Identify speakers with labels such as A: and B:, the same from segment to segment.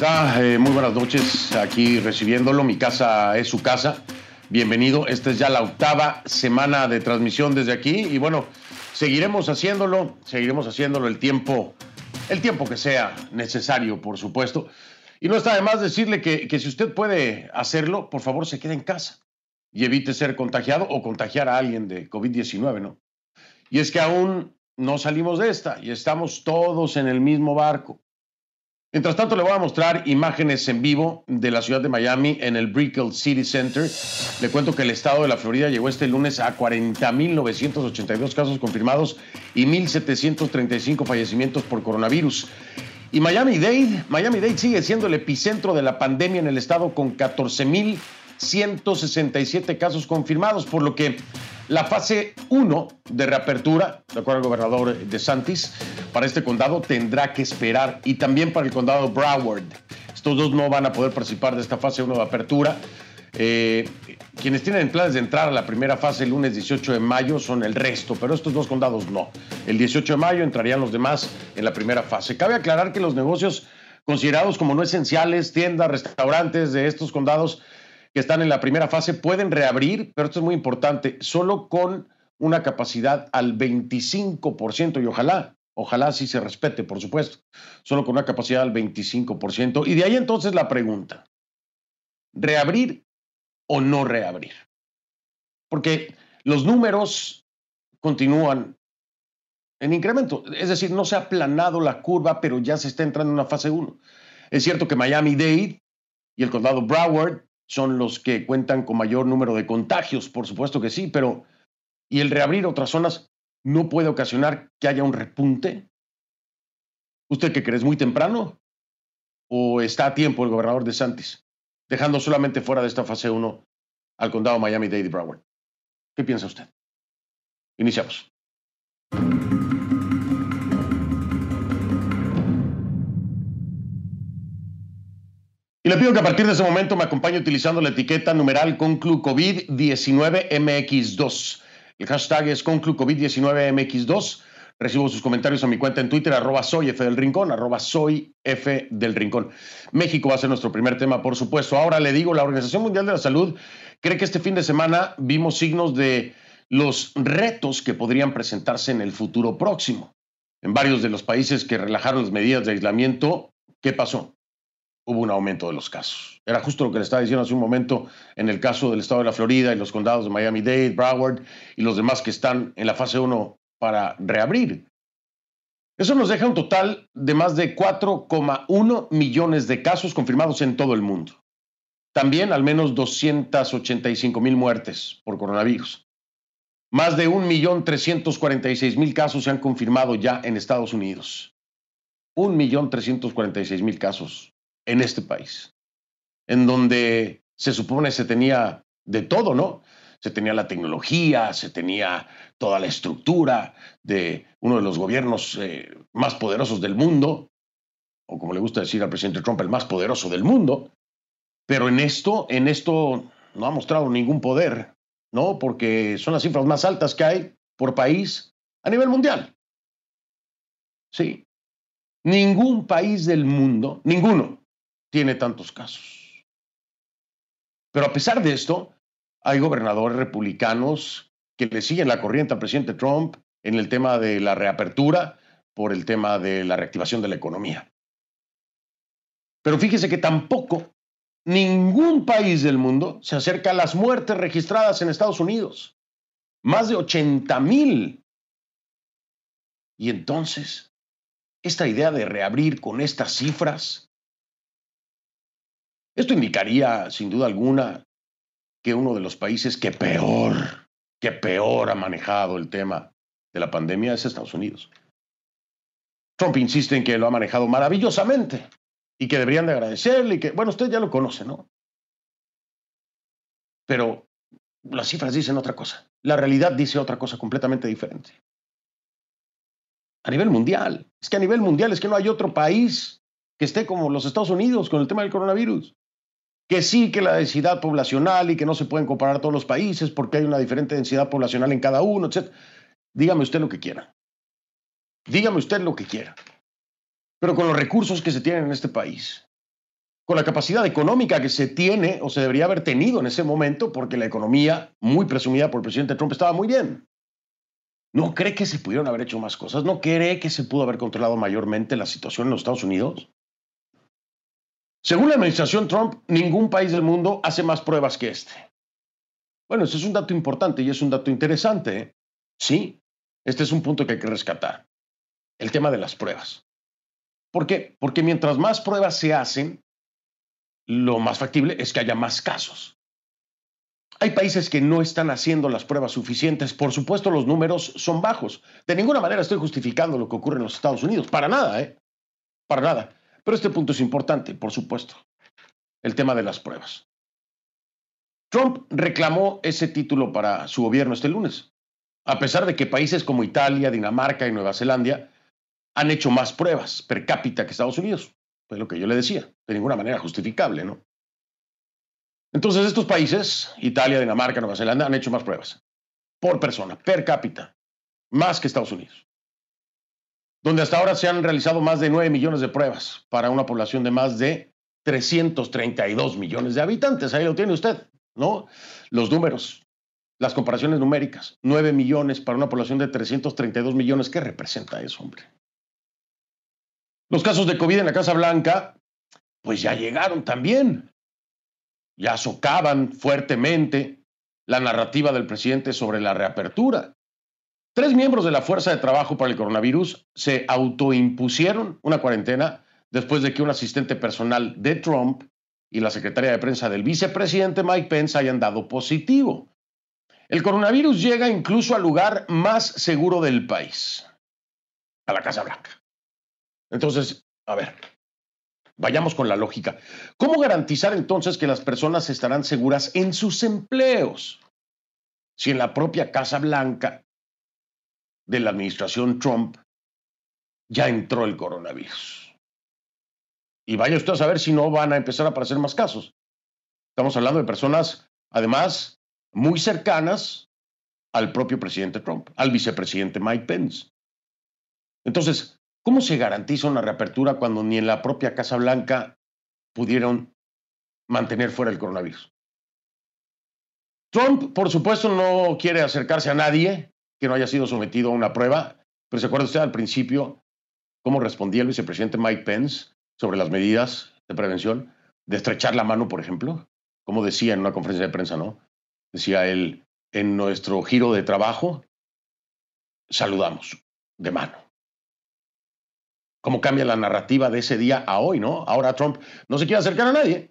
A: está? Eh, muy buenas noches. Aquí recibiéndolo. Mi casa es su casa. Bienvenido. Esta es ya la octava semana de transmisión desde aquí. Y bueno, seguiremos haciéndolo. Seguiremos haciéndolo el tiempo, el tiempo que sea necesario, por supuesto. Y no está de más decirle que, que si usted puede hacerlo, por favor se quede en casa y evite ser contagiado o contagiar a alguien de COVID-19, ¿no? Y es que aún no salimos de esta y estamos todos en el mismo barco. Mientras tanto, le voy a mostrar imágenes en vivo de la ciudad de Miami en el Brickell City Center. Le cuento que el estado de la Florida llegó este lunes a 40.982 casos confirmados y 1.735 fallecimientos por coronavirus. Y Miami-Dade, Miami-Dade sigue siendo el epicentro de la pandemia en el estado con 14.167 casos confirmados, por lo que la fase 1 de reapertura, de acuerdo al gobernador de Santis, para este condado tendrá que esperar y también para el condado Broward. Estos dos no van a poder participar de esta fase 1 de apertura. Eh, quienes tienen planes de entrar a la primera fase el lunes 18 de mayo son el resto, pero estos dos condados no. El 18 de mayo entrarían los demás en la primera fase. Cabe aclarar que los negocios considerados como no esenciales, tiendas, restaurantes de estos condados que están en la primera fase pueden reabrir, pero esto es muy importante, solo con una capacidad al 25% y ojalá, ojalá sí se respete, por supuesto, solo con una capacidad al 25%. Y de ahí entonces la pregunta, ¿reabrir o no reabrir? Porque los números continúan en incremento, es decir, no se ha aplanado la curva, pero ya se está entrando en una fase 1. Es cierto que Miami-Dade y el condado Broward son los que cuentan con mayor número de contagios, por supuesto que sí, pero ¿y el reabrir otras zonas no puede ocasionar que haya un repunte? ¿Usted qué cree? ¿Es muy temprano? ¿O está a tiempo el gobernador de Santis, dejando solamente fuera de esta fase 1 al condado Miami-Dade Broward? ¿Qué piensa usted? Iniciamos. Y le pido que a partir de ese momento me acompañe utilizando la etiqueta numeral conclu COVID-19MX2. El hashtag es conclu COVID-19MX2. Recibo sus comentarios a mi cuenta en Twitter, arroba soy F del Rincón, arroba soy F del Rincón. México va a ser nuestro primer tema, por supuesto. Ahora le digo, la Organización Mundial de la Salud cree que este fin de semana vimos signos de los retos que podrían presentarse en el futuro próximo. En varios de los países que relajaron las medidas de aislamiento, ¿qué pasó? hubo un aumento de los casos. Era justo lo que le estaba diciendo hace un momento en el caso del estado de la Florida y los condados de Miami-Dade, Broward y los demás que están en la fase 1 para reabrir. Eso nos deja un total de más de 4,1 millones de casos confirmados en todo el mundo. También al menos 285 mil muertes por coronavirus. Más de 1.346.000 casos se han confirmado ya en Estados Unidos. 1.346.000 casos en este país, en donde se supone se tenía de todo, ¿no? Se tenía la tecnología, se tenía toda la estructura de uno de los gobiernos eh, más poderosos del mundo, o como le gusta decir al presidente Trump, el más poderoso del mundo. Pero en esto, en esto no ha mostrado ningún poder, ¿no? Porque son las cifras más altas que hay por país a nivel mundial. Sí. Ningún país del mundo, ninguno, tiene tantos casos. Pero a pesar de esto, hay gobernadores republicanos que le siguen la corriente al presidente Trump en el tema de la reapertura por el tema de la reactivación de la economía. Pero fíjese que tampoco ningún país del mundo se acerca a las muertes registradas en Estados Unidos. Más de 80 mil. Y entonces, esta idea de reabrir con estas cifras esto indicaría, sin duda alguna, que uno de los países que peor, que peor ha manejado el tema de la pandemia es Estados Unidos. Trump insiste en que lo ha manejado maravillosamente y que deberían de agradecerle y que, bueno, usted ya lo conoce, ¿no? Pero las cifras dicen otra cosa. La realidad dice otra cosa completamente diferente. A nivel mundial. Es que a nivel mundial es que no hay otro país que esté como los Estados Unidos con el tema del coronavirus. Que sí, que la densidad poblacional y que no se pueden comparar todos los países porque hay una diferente densidad poblacional en cada uno, etc. Dígame usted lo que quiera. Dígame usted lo que quiera. Pero con los recursos que se tienen en este país, con la capacidad económica que se tiene o se debería haber tenido en ese momento, porque la economía, muy presumida por el presidente Trump, estaba muy bien. ¿No cree que se pudieron haber hecho más cosas? ¿No cree que se pudo haber controlado mayormente la situación en los Estados Unidos? Según la administración Trump, ningún país del mundo hace más pruebas que este. Bueno, ese es un dato importante y es un dato interesante. ¿eh? Sí, este es un punto que hay que rescatar. El tema de las pruebas. ¿Por qué? Porque mientras más pruebas se hacen, lo más factible es que haya más casos. Hay países que no están haciendo las pruebas suficientes. Por supuesto, los números son bajos. De ninguna manera estoy justificando lo que ocurre en los Estados Unidos. Para nada, ¿eh? Para nada. Pero este punto es importante, por supuesto. El tema de las pruebas. Trump reclamó ese título para su gobierno este lunes, a pesar de que países como Italia, Dinamarca y Nueva Zelanda han hecho más pruebas per cápita que Estados Unidos. Fue lo que yo le decía, de ninguna manera justificable, ¿no? Entonces estos países, Italia, Dinamarca, Nueva Zelanda, han hecho más pruebas por persona, per cápita, más que Estados Unidos donde hasta ahora se han realizado más de 9 millones de pruebas para una población de más de 332 millones de habitantes. Ahí lo tiene usted, ¿no? Los números, las comparaciones numéricas. 9 millones para una población de 332 millones. ¿Qué representa eso, hombre? Los casos de COVID en la Casa Blanca, pues ya llegaron también. Ya socavan fuertemente la narrativa del presidente sobre la reapertura. Tres miembros de la Fuerza de Trabajo para el Coronavirus se autoimpusieron una cuarentena después de que un asistente personal de Trump y la secretaria de prensa del vicepresidente Mike Pence hayan dado positivo. El coronavirus llega incluso al lugar más seguro del país, a la Casa Blanca. Entonces, a ver, vayamos con la lógica. ¿Cómo garantizar entonces que las personas estarán seguras en sus empleos? Si en la propia Casa Blanca de la administración Trump ya entró el coronavirus. Y vaya usted a saber si no van a empezar a aparecer más casos. Estamos hablando de personas, además, muy cercanas al propio presidente Trump, al vicepresidente Mike Pence. Entonces, ¿cómo se garantiza una reapertura cuando ni en la propia Casa Blanca pudieron mantener fuera el coronavirus? Trump, por supuesto, no quiere acercarse a nadie que no haya sido sometido a una prueba. Pero ¿se acuerda usted al principio cómo respondía el vicepresidente Mike Pence sobre las medidas de prevención? De estrechar la mano, por ejemplo. Como decía en una conferencia de prensa, ¿no? Decía él, en nuestro giro de trabajo, saludamos de mano. ¿Cómo cambia la narrativa de ese día a hoy, no? Ahora Trump no se quiere acercar a nadie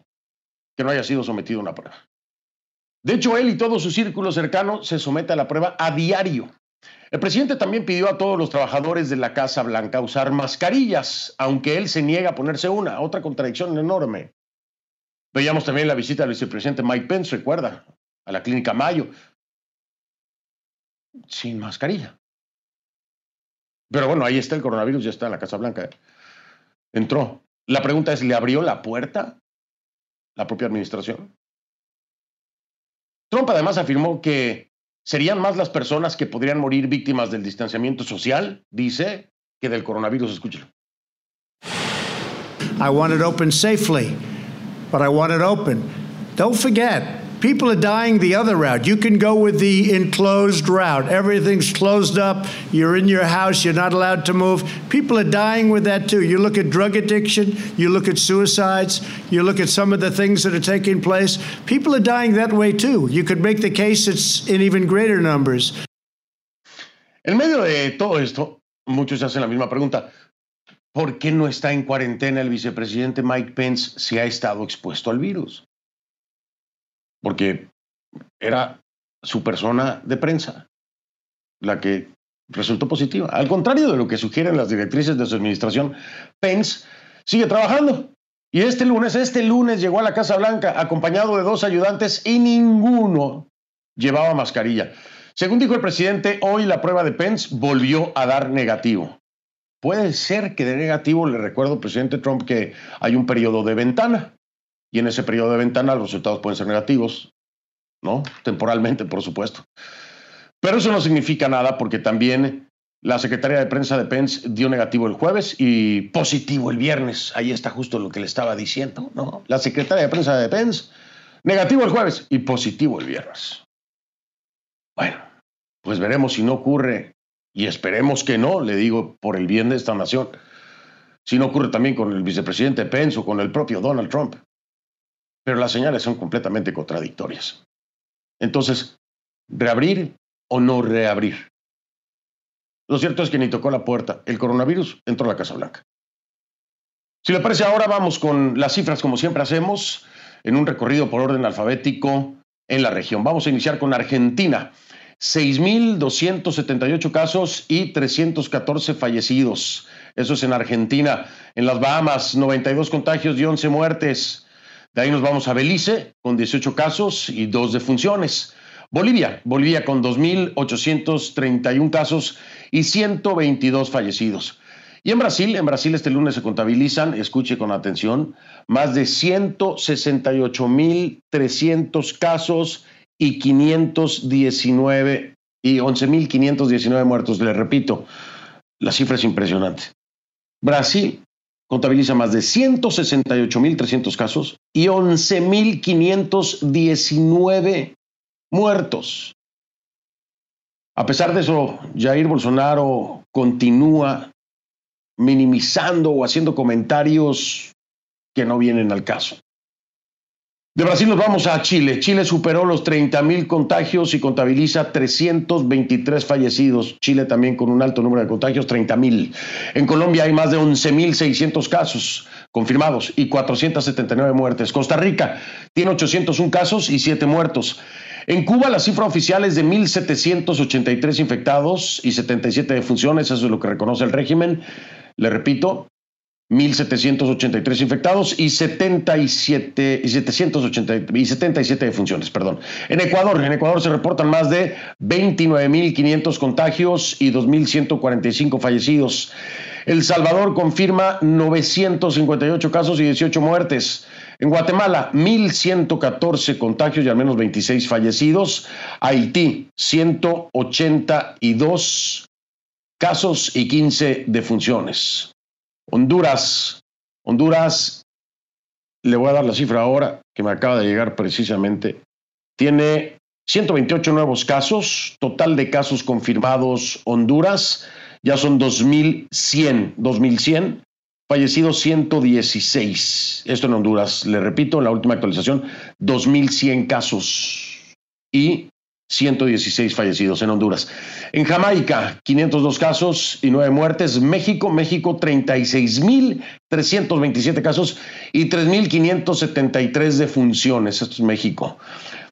A: que no haya sido sometido a una prueba. De hecho, él y todo su círculo cercano se somete a la prueba a diario. El presidente también pidió a todos los trabajadores de la Casa Blanca usar mascarillas, aunque él se niega a ponerse una. Otra contradicción enorme. Veíamos también la visita del vicepresidente Mike Pence, recuerda, a la clínica Mayo, sin mascarilla. Pero bueno, ahí está el coronavirus, ya está en la Casa Blanca. Entró. La pregunta es, ¿le abrió la puerta la propia administración? Trump además afirmó que serían más las personas que podrían morir víctimas del distanciamiento social, dice, que del coronavirus. Escúchelo.
B: I want it open safely, but I want it open. Don't forget, People are dying the other route. You can go with the enclosed route. Everything's closed up. You're in your house. You're not allowed to move. People are dying with that too. You look at drug addiction. You look at suicides. You look at some of the things that are taking place. People are dying that way too. You could make the case it's in even greater numbers.
A: En medio de todo esto, muchos hacen la misma pregunta. ¿Por qué no está en cuarentena el vicepresidente Mike Pence si ha estado expuesto al virus? Porque era su persona de prensa la que resultó positiva. Al contrario de lo que sugieren las directrices de su administración, Pence sigue trabajando. Y este lunes, este lunes llegó a la Casa Blanca acompañado de dos ayudantes y ninguno llevaba mascarilla. Según dijo el presidente, hoy la prueba de Pence volvió a dar negativo. Puede ser que de negativo, le recuerdo, presidente Trump, que hay un periodo de ventana y en ese periodo de ventana los resultados pueden ser negativos, ¿no? Temporalmente, por supuesto. Pero eso no significa nada porque también la secretaria de prensa de Pence dio negativo el jueves y positivo el viernes. Ahí está justo lo que le estaba diciendo, ¿no? La secretaria de prensa de Pence, negativo el jueves y positivo el viernes. Bueno, pues veremos si no ocurre y esperemos que no, le digo, por el bien de esta nación. Si no ocurre también con el vicepresidente Pence o con el propio Donald Trump. Pero las señales son completamente contradictorias. Entonces, reabrir o no reabrir. Lo cierto es que ni tocó la puerta. El coronavirus entró a la Casa Blanca. Si le parece, ahora vamos con las cifras como siempre hacemos, en un recorrido por orden alfabético en la región. Vamos a iniciar con Argentina. 6.278 casos y 314 fallecidos. Eso es en Argentina. En las Bahamas, 92 contagios y 11 muertes. De ahí nos vamos a Belice, con 18 casos y 2 defunciones. Bolivia, Bolivia con 2.831 casos y 122 fallecidos. Y en Brasil, en Brasil este lunes se contabilizan, escuche con atención, más de 168.300 casos y 519 y 11.519 muertos. Le repito, la cifra es impresionante. Brasil contabiliza más de 168.300 casos y 11.519 muertos. A pesar de eso, Jair Bolsonaro continúa minimizando o haciendo comentarios que no vienen al caso. De Brasil nos vamos a Chile. Chile superó los 30 mil contagios y contabiliza 323 fallecidos. Chile también con un alto número de contagios, 30 mil. En Colombia hay más de 11 mil 600 casos confirmados y 479 muertes. Costa Rica tiene 801 casos y 7 muertos. En Cuba la cifra oficial es de 1.783 infectados y 77 defunciones, eso es lo que reconoce el régimen. Le repito, 1.783 infectados y 77, y, 780, y 77 defunciones. En Ecuador, en Ecuador se reportan más de 29.500 contagios y 2.145 fallecidos. El Salvador confirma 958 casos y 18 muertes. En Guatemala, 1.114 contagios y al menos 26 fallecidos. Haití, 182 casos y 15 defunciones. Honduras, Honduras, le voy a dar la cifra ahora, que me acaba de llegar precisamente, tiene 128 nuevos casos, total de casos confirmados Honduras, ya son 2.100, 2.100, fallecidos 116. Esto en Honduras, le repito, en la última actualización, 2.100 casos. Y 116 fallecidos en Honduras. En Jamaica, 502 casos y 9 muertes. México, México, 36.327 casos y 3.573 defunciones. Esto es México.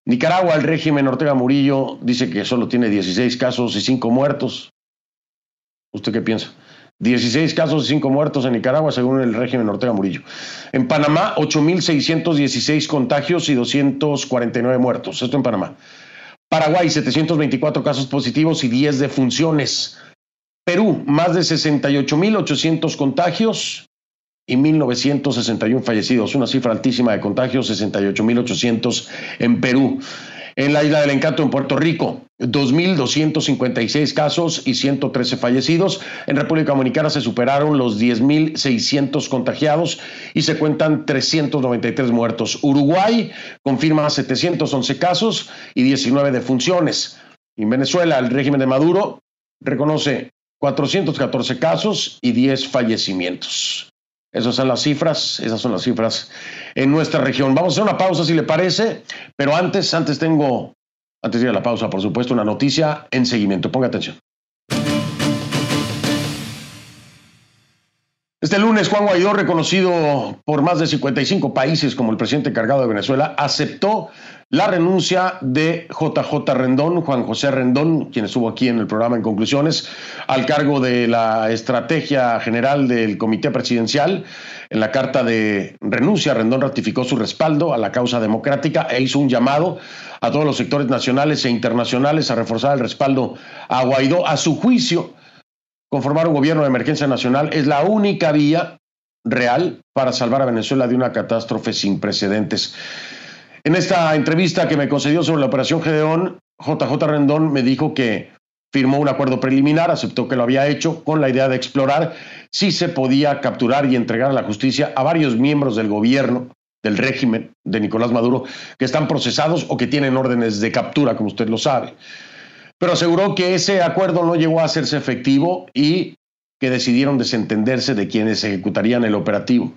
A: Nicaragua, el régimen Ortega Murillo dice que solo tiene 16 casos y 5 muertos. ¿Usted qué piensa? 16 casos y 5 muertos en Nicaragua, según el régimen Ortega Murillo. En Panamá, 8.616 contagios y 249 muertos. Esto en Panamá. Paraguay, 724 casos positivos y 10 defunciones. Perú, más de 68.800 contagios y 1.961 fallecidos. Una cifra altísima de contagios, 68.800 en Perú. En la isla del encanto, en Puerto Rico, 2.256 casos y 113 fallecidos. En República Dominicana se superaron los 10.600 contagiados y se cuentan 393 muertos. Uruguay confirma 711 casos y 19 defunciones. En Venezuela, el régimen de Maduro reconoce 414 casos y 10 fallecimientos. Esas son las cifras, esas son las cifras en nuestra región. Vamos a hacer una pausa si le parece, pero antes, antes tengo, antes de ir a la pausa, por supuesto, una noticia en seguimiento. Ponga atención. Este lunes, Juan Guaidó, reconocido por más de 55 países como el presidente encargado de Venezuela, aceptó la renuncia de JJ Rendón, Juan José Rendón, quien estuvo aquí en el programa en conclusiones, al cargo de la estrategia general del Comité Presidencial. En la carta de renuncia, Rendón ratificó su respaldo a la causa democrática e hizo un llamado a todos los sectores nacionales e internacionales a reforzar el respaldo a Guaidó. A su juicio, conformar un gobierno de emergencia nacional es la única vía real para salvar a Venezuela de una catástrofe sin precedentes. En esta entrevista que me concedió sobre la operación Gedeón, JJ Rendón me dijo que firmó un acuerdo preliminar, aceptó que lo había hecho con la idea de explorar si se podía capturar y entregar a la justicia a varios miembros del gobierno, del régimen de Nicolás Maduro, que están procesados o que tienen órdenes de captura, como usted lo sabe. Pero aseguró que ese acuerdo no llegó a hacerse efectivo y que decidieron desentenderse de quienes ejecutarían el operativo.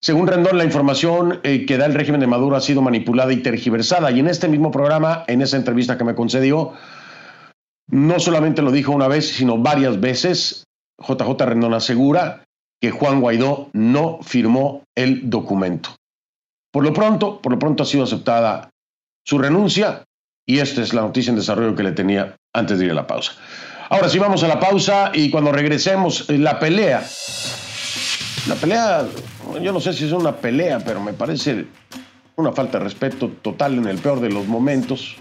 A: Según Rendón, la información eh, que da el régimen de Maduro ha sido manipulada y tergiversada. Y en este mismo programa, en esa entrevista que me concedió, no solamente lo dijo una vez, sino varias veces. JJ Rendón asegura que Juan Guaidó no firmó el documento. Por lo pronto, por lo pronto ha sido aceptada su renuncia y esta es la noticia en desarrollo que le tenía antes de ir a la pausa. Ahora sí vamos a la pausa y cuando regresemos, eh, la pelea. La pelea, yo no sé si es una pelea, pero me parece una falta de respeto total en el peor de los momentos,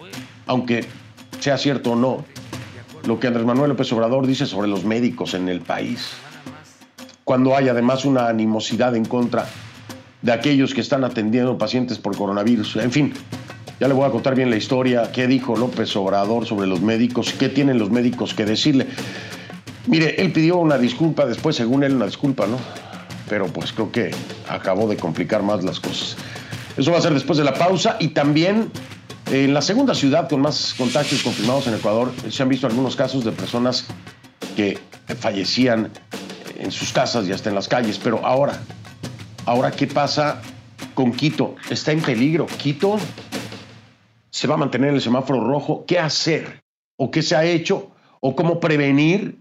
A: aunque sea cierto o no, lo que Andrés Manuel López Obrador dice sobre los médicos en el país. Cuando hay además una animosidad en contra de aquellos que están atendiendo pacientes por coronavirus. En fin, ya le voy a contar bien la historia, qué dijo López Obrador sobre los médicos, qué tienen los médicos que decirle. Mire, él pidió una disculpa, después según él una disculpa, ¿no? Pero pues creo que acabó de complicar más las cosas. Eso va a ser después de la pausa y también en la segunda ciudad con más contagios confirmados en Ecuador se han visto algunos casos de personas que fallecían en sus casas y hasta en las calles. Pero ahora, ahora, ¿qué pasa con Quito? Está en peligro. Quito se va a mantener en el semáforo rojo, ¿qué hacer? ¿O qué se ha hecho? ¿O cómo prevenir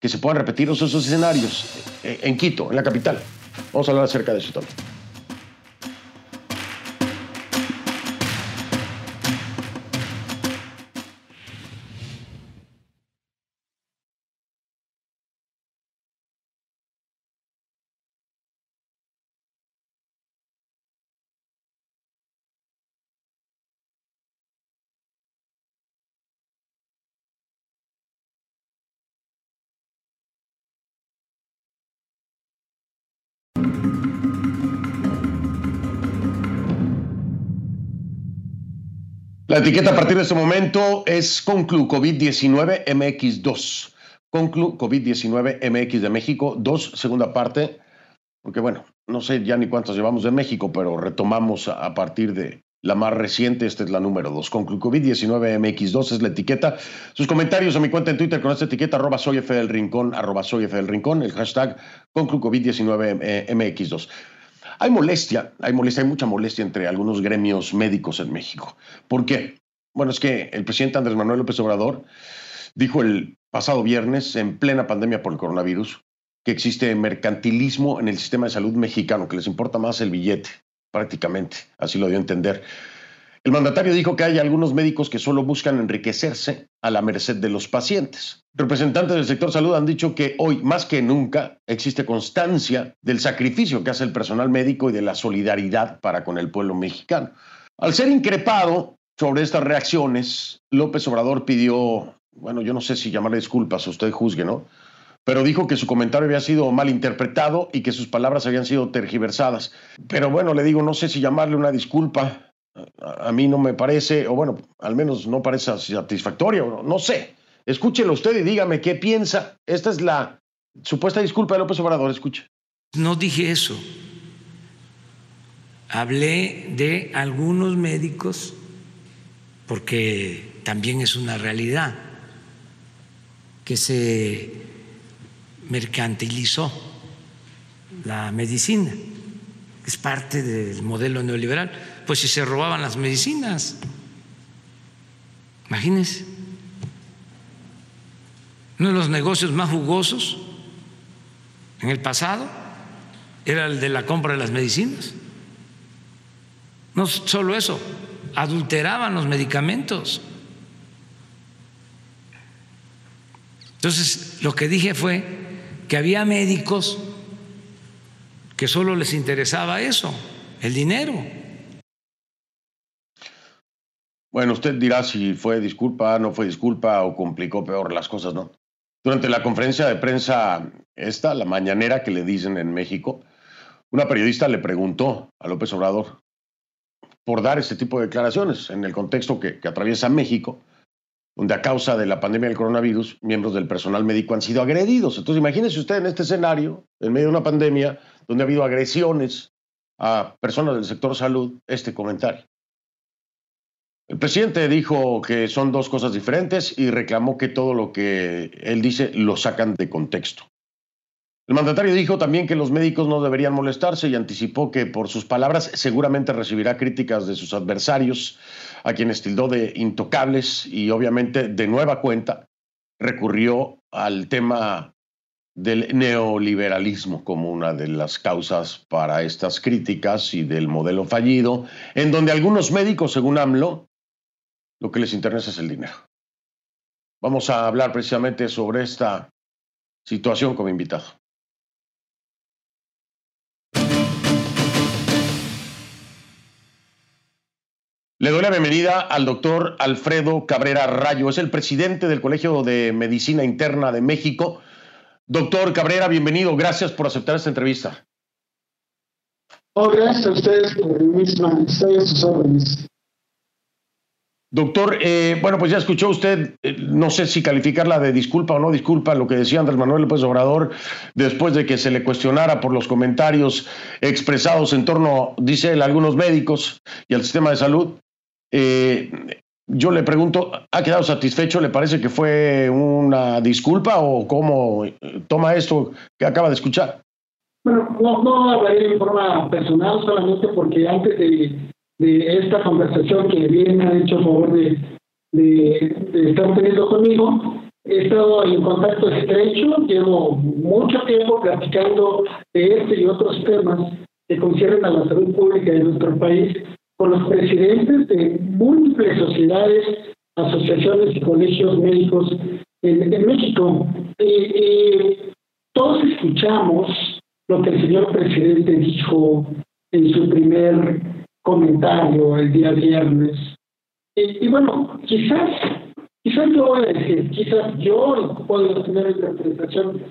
A: que se puedan repetir esos escenarios en Quito, en la capital? Vamos a hablar acerca de eso también. La etiqueta a partir de este momento es Conclu COVID-19 MX2. Conclu COVID-19 MX de México 2, segunda parte, porque bueno, no sé ya ni cuántas llevamos de México, pero retomamos a partir de la más reciente, esta es la número 2. Conclu COVID-19 MX2 es la etiqueta. Sus comentarios a mi cuenta en Twitter con esta etiqueta, arroba soy F del Rincón, arroba soy F del Rincón, el hashtag Conclu COVID-19 MX2. Hay molestia, hay molestia, hay mucha molestia entre algunos gremios médicos en México. ¿Por qué? Bueno, es que el presidente Andrés Manuel López Obrador dijo el pasado viernes, en plena pandemia por el coronavirus, que existe mercantilismo en el sistema de salud mexicano, que les importa más el billete, prácticamente, así lo dio a entender. El mandatario dijo que hay algunos médicos que solo buscan enriquecerse a la merced de los pacientes. Representantes del sector salud han dicho que hoy, más que nunca, existe constancia del sacrificio que hace el personal médico y de la solidaridad para con el pueblo mexicano. Al ser increpado sobre estas reacciones, López Obrador pidió, bueno, yo no sé si llamarle disculpas, usted juzgue, ¿no? Pero dijo que su comentario había sido mal interpretado y que sus palabras habían sido tergiversadas. Pero bueno, le digo, no sé si llamarle una disculpa a mí no me parece, o bueno, al menos no parece satisfactorio, no sé. Escúchelo usted y dígame qué piensa. Esta es la supuesta disculpa de López Obrador, escuche.
C: No dije eso. Hablé de algunos médicos, porque también es una realidad, que se mercantilizó la medicina, es parte del modelo neoliberal pues si se robaban las medicinas. Imagínense. Uno de los negocios más jugosos en el pasado era el de la compra de las medicinas. No solo eso, adulteraban los medicamentos. Entonces, lo que dije fue que había médicos que solo les interesaba eso, el dinero.
A: Bueno, usted dirá si fue disculpa, no fue disculpa o complicó peor las cosas, ¿no? Durante la conferencia de prensa esta, la mañanera que le dicen en México, Una periodista le preguntó a López Obrador por dar este tipo de declaraciones en el contexto que, atraviesa México, donde a causa de la pandemia del coronavirus, miembros del personal médico han sido agredidos. Entonces, imagínese usted en este escenario, en medio de una pandemia, donde ha habido agresiones a personas del sector salud, este comentario. El presidente dijo que son dos cosas diferentes y reclamó que todo lo que él dice lo sacan de contexto. El mandatario dijo también que los médicos no deberían molestarse y anticipó que por sus palabras seguramente recibirá críticas de sus adversarios, a quienes tildó de intocables y obviamente de nueva cuenta recurrió al tema del neoliberalismo como una de las causas para estas críticas y del modelo fallido, en donde algunos médicos, según AMLO, lo que les interesa es el dinero. Vamos a hablar precisamente sobre esta situación como invitado. Le doy la bienvenida al doctor Alfredo Cabrera Rayo, es el presidente del Colegio de Medicina Interna de México. Doctor Cabrera, bienvenido, gracias por aceptar esta entrevista.
D: Oh, gracias a ustedes por misma, estoy a sus órdenes.
A: Doctor, eh, bueno, pues ya escuchó usted, eh, no sé si calificarla de disculpa o no disculpa, lo que decía Andrés Manuel López Obrador, después de que se le cuestionara por los comentarios expresados en torno, dice él, a algunos médicos y al sistema de salud. Eh, yo le pregunto, ¿ha quedado satisfecho? ¿Le parece que fue una disculpa o cómo toma esto que acaba de escuchar?
D: Bueno, no, no hablaré de forma personal solamente porque antes de de esta conversación que bien ha hecho favor de, de, estar teniendo conmigo. He estado en contacto estrecho, llevo mucho tiempo platicando de este y otros temas que conciernen a la salud pública de nuestro país con los presidentes de múltiples sociedades, asociaciones y colegios médicos en, México. y todos escuchamos lo que el señor presidente dijo en su primer comentario el día viernes. Y, bueno, quizás, quizás yo voy a decir, quizás yo puedo tener interpretación,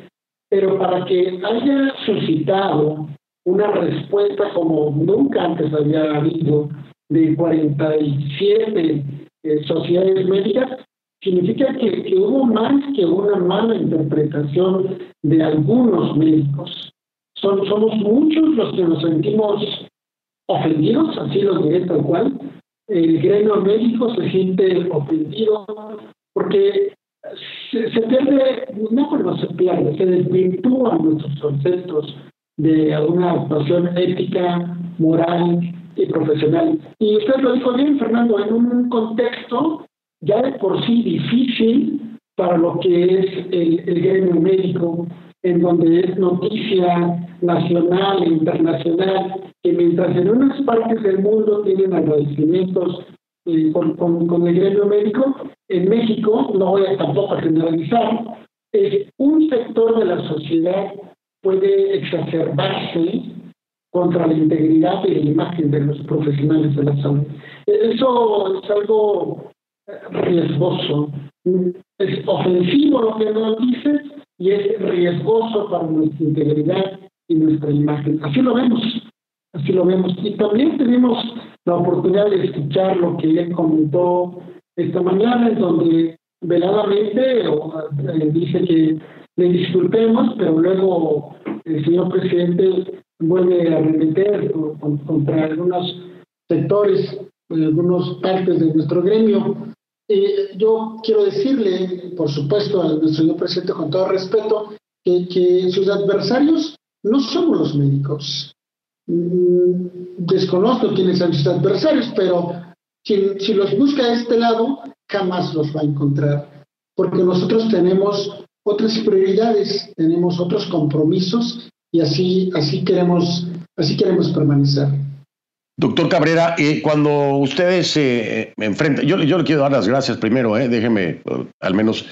D: pero para que haya suscitado una respuesta como nunca antes había habido de 47 eh, sociedades médicas, significa que, que, hubo más que una mala interpretación de algunos médicos. Son, somos muchos los que nos sentimos ofendidos, así lo diré tal cual. El gremio médico se siente ofendido porque se, pierde, no no se pierde, se desvirtúan nuestros conceptos de una actuación ética, moral y profesional. Y usted lo dijo bien, Fernando, en un contexto ya de por sí difícil para lo que es el gremio médico, en donde es noticia nacional e internacional, que mientras en unas partes del mundo tienen agradecimientos eh, con, con, el gremio médico, en México, no voy a tampoco generalizar, un sector de la sociedad puede exacerbarse contra la integridad y la imagen de los profesionales de la salud. Eso es algo riesgoso. Es ofensivo lo que nos dice y es riesgoso para nuestra integridad y nuestra imagen. Así lo vemos, así lo vemos. Y también tenemos la oportunidad de escuchar lo que él comentó esta mañana, en donde veladamente eh, dice que le disculpemos, pero luego el señor presidente vuelve a remeter contra algunos sectores, algunas partes de nuestro gremio. Eh, yo quiero decirle, por supuesto, a nuestro señor presidente con todo respeto, que, sus adversarios no somos los médicos. Mm, desconozco quiénes son sus adversarios, pero si los busca a este lado, jamás los va a encontrar, porque nosotros tenemos otras prioridades, tenemos otros compromisos y así, así, queremos, así queremos permanecer.
A: Doctor Cabrera, eh, cuando ustedes se eh, enfrentan, yo, le quiero dar las gracias primero, eh, déjeme eh, al menos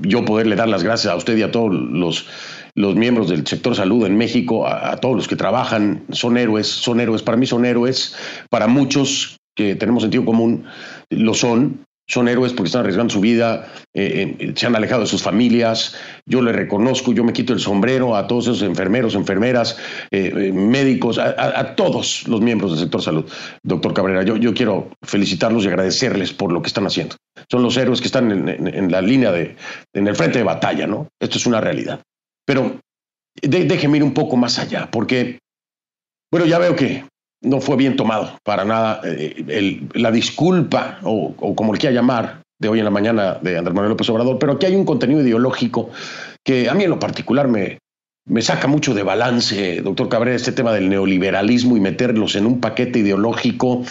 A: yo poderle dar las gracias a usted y a todos los, los miembros del sector salud en México, a, todos los que trabajan, son héroes, son héroes, para mí son héroes, para muchos que tenemos sentido común, lo son, son héroes porque están arriesgando su vida, eh, eh, se han alejado de sus familias. Yo les reconozco, yo me quito el sombrero a todos esos enfermeros, enfermeras, eh, médicos, a, todos los miembros del sector salud. Doctor Cabrera, yo, yo quiero felicitarlos y agradecerles por lo que están haciendo. Son los héroes que están en, la línea de, en el frente de batalla, ¿no? Esto es una realidad. Pero déjeme ir un poco más allá, porque, bueno, ya veo que no fue bien tomado para nada eh, la disculpa, o, como le quiera llamar, de hoy en la mañana de Andrés Manuel López Obrador, pero aquí hay un contenido ideológico que a mí en lo particular me, me saca mucho de balance, doctor Cabrera, este tema del neoliberalismo y meterlos en un paquete ideológico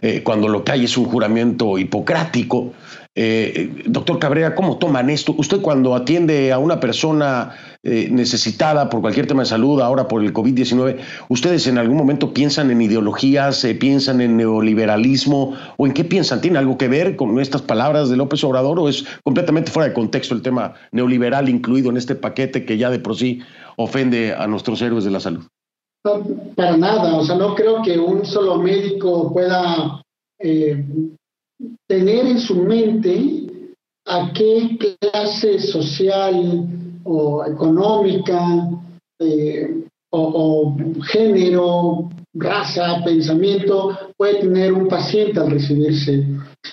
A: eh, cuando lo que hay es un juramento hipocrático. Eh, doctor Cabrera, ¿cómo toman esto? Usted cuando atiende a una persona eh, necesitada por cualquier tema de salud, ahora por el COVID-19, ¿ustedes en algún momento piensan en ideologías, piensan en neoliberalismo o en qué piensan? ¿Tiene algo que ver con estas palabras de López Obrador o es completamente fuera de contexto el tema neoliberal incluido en este paquete que ya de por sí ofende a nuestros héroes de la salud?
D: para nada, o sea, no creo que un solo médico pueda eh, tener en su mente a qué clase social o económica eh, o, género, raza, pensamiento puede tener un paciente al recibirse.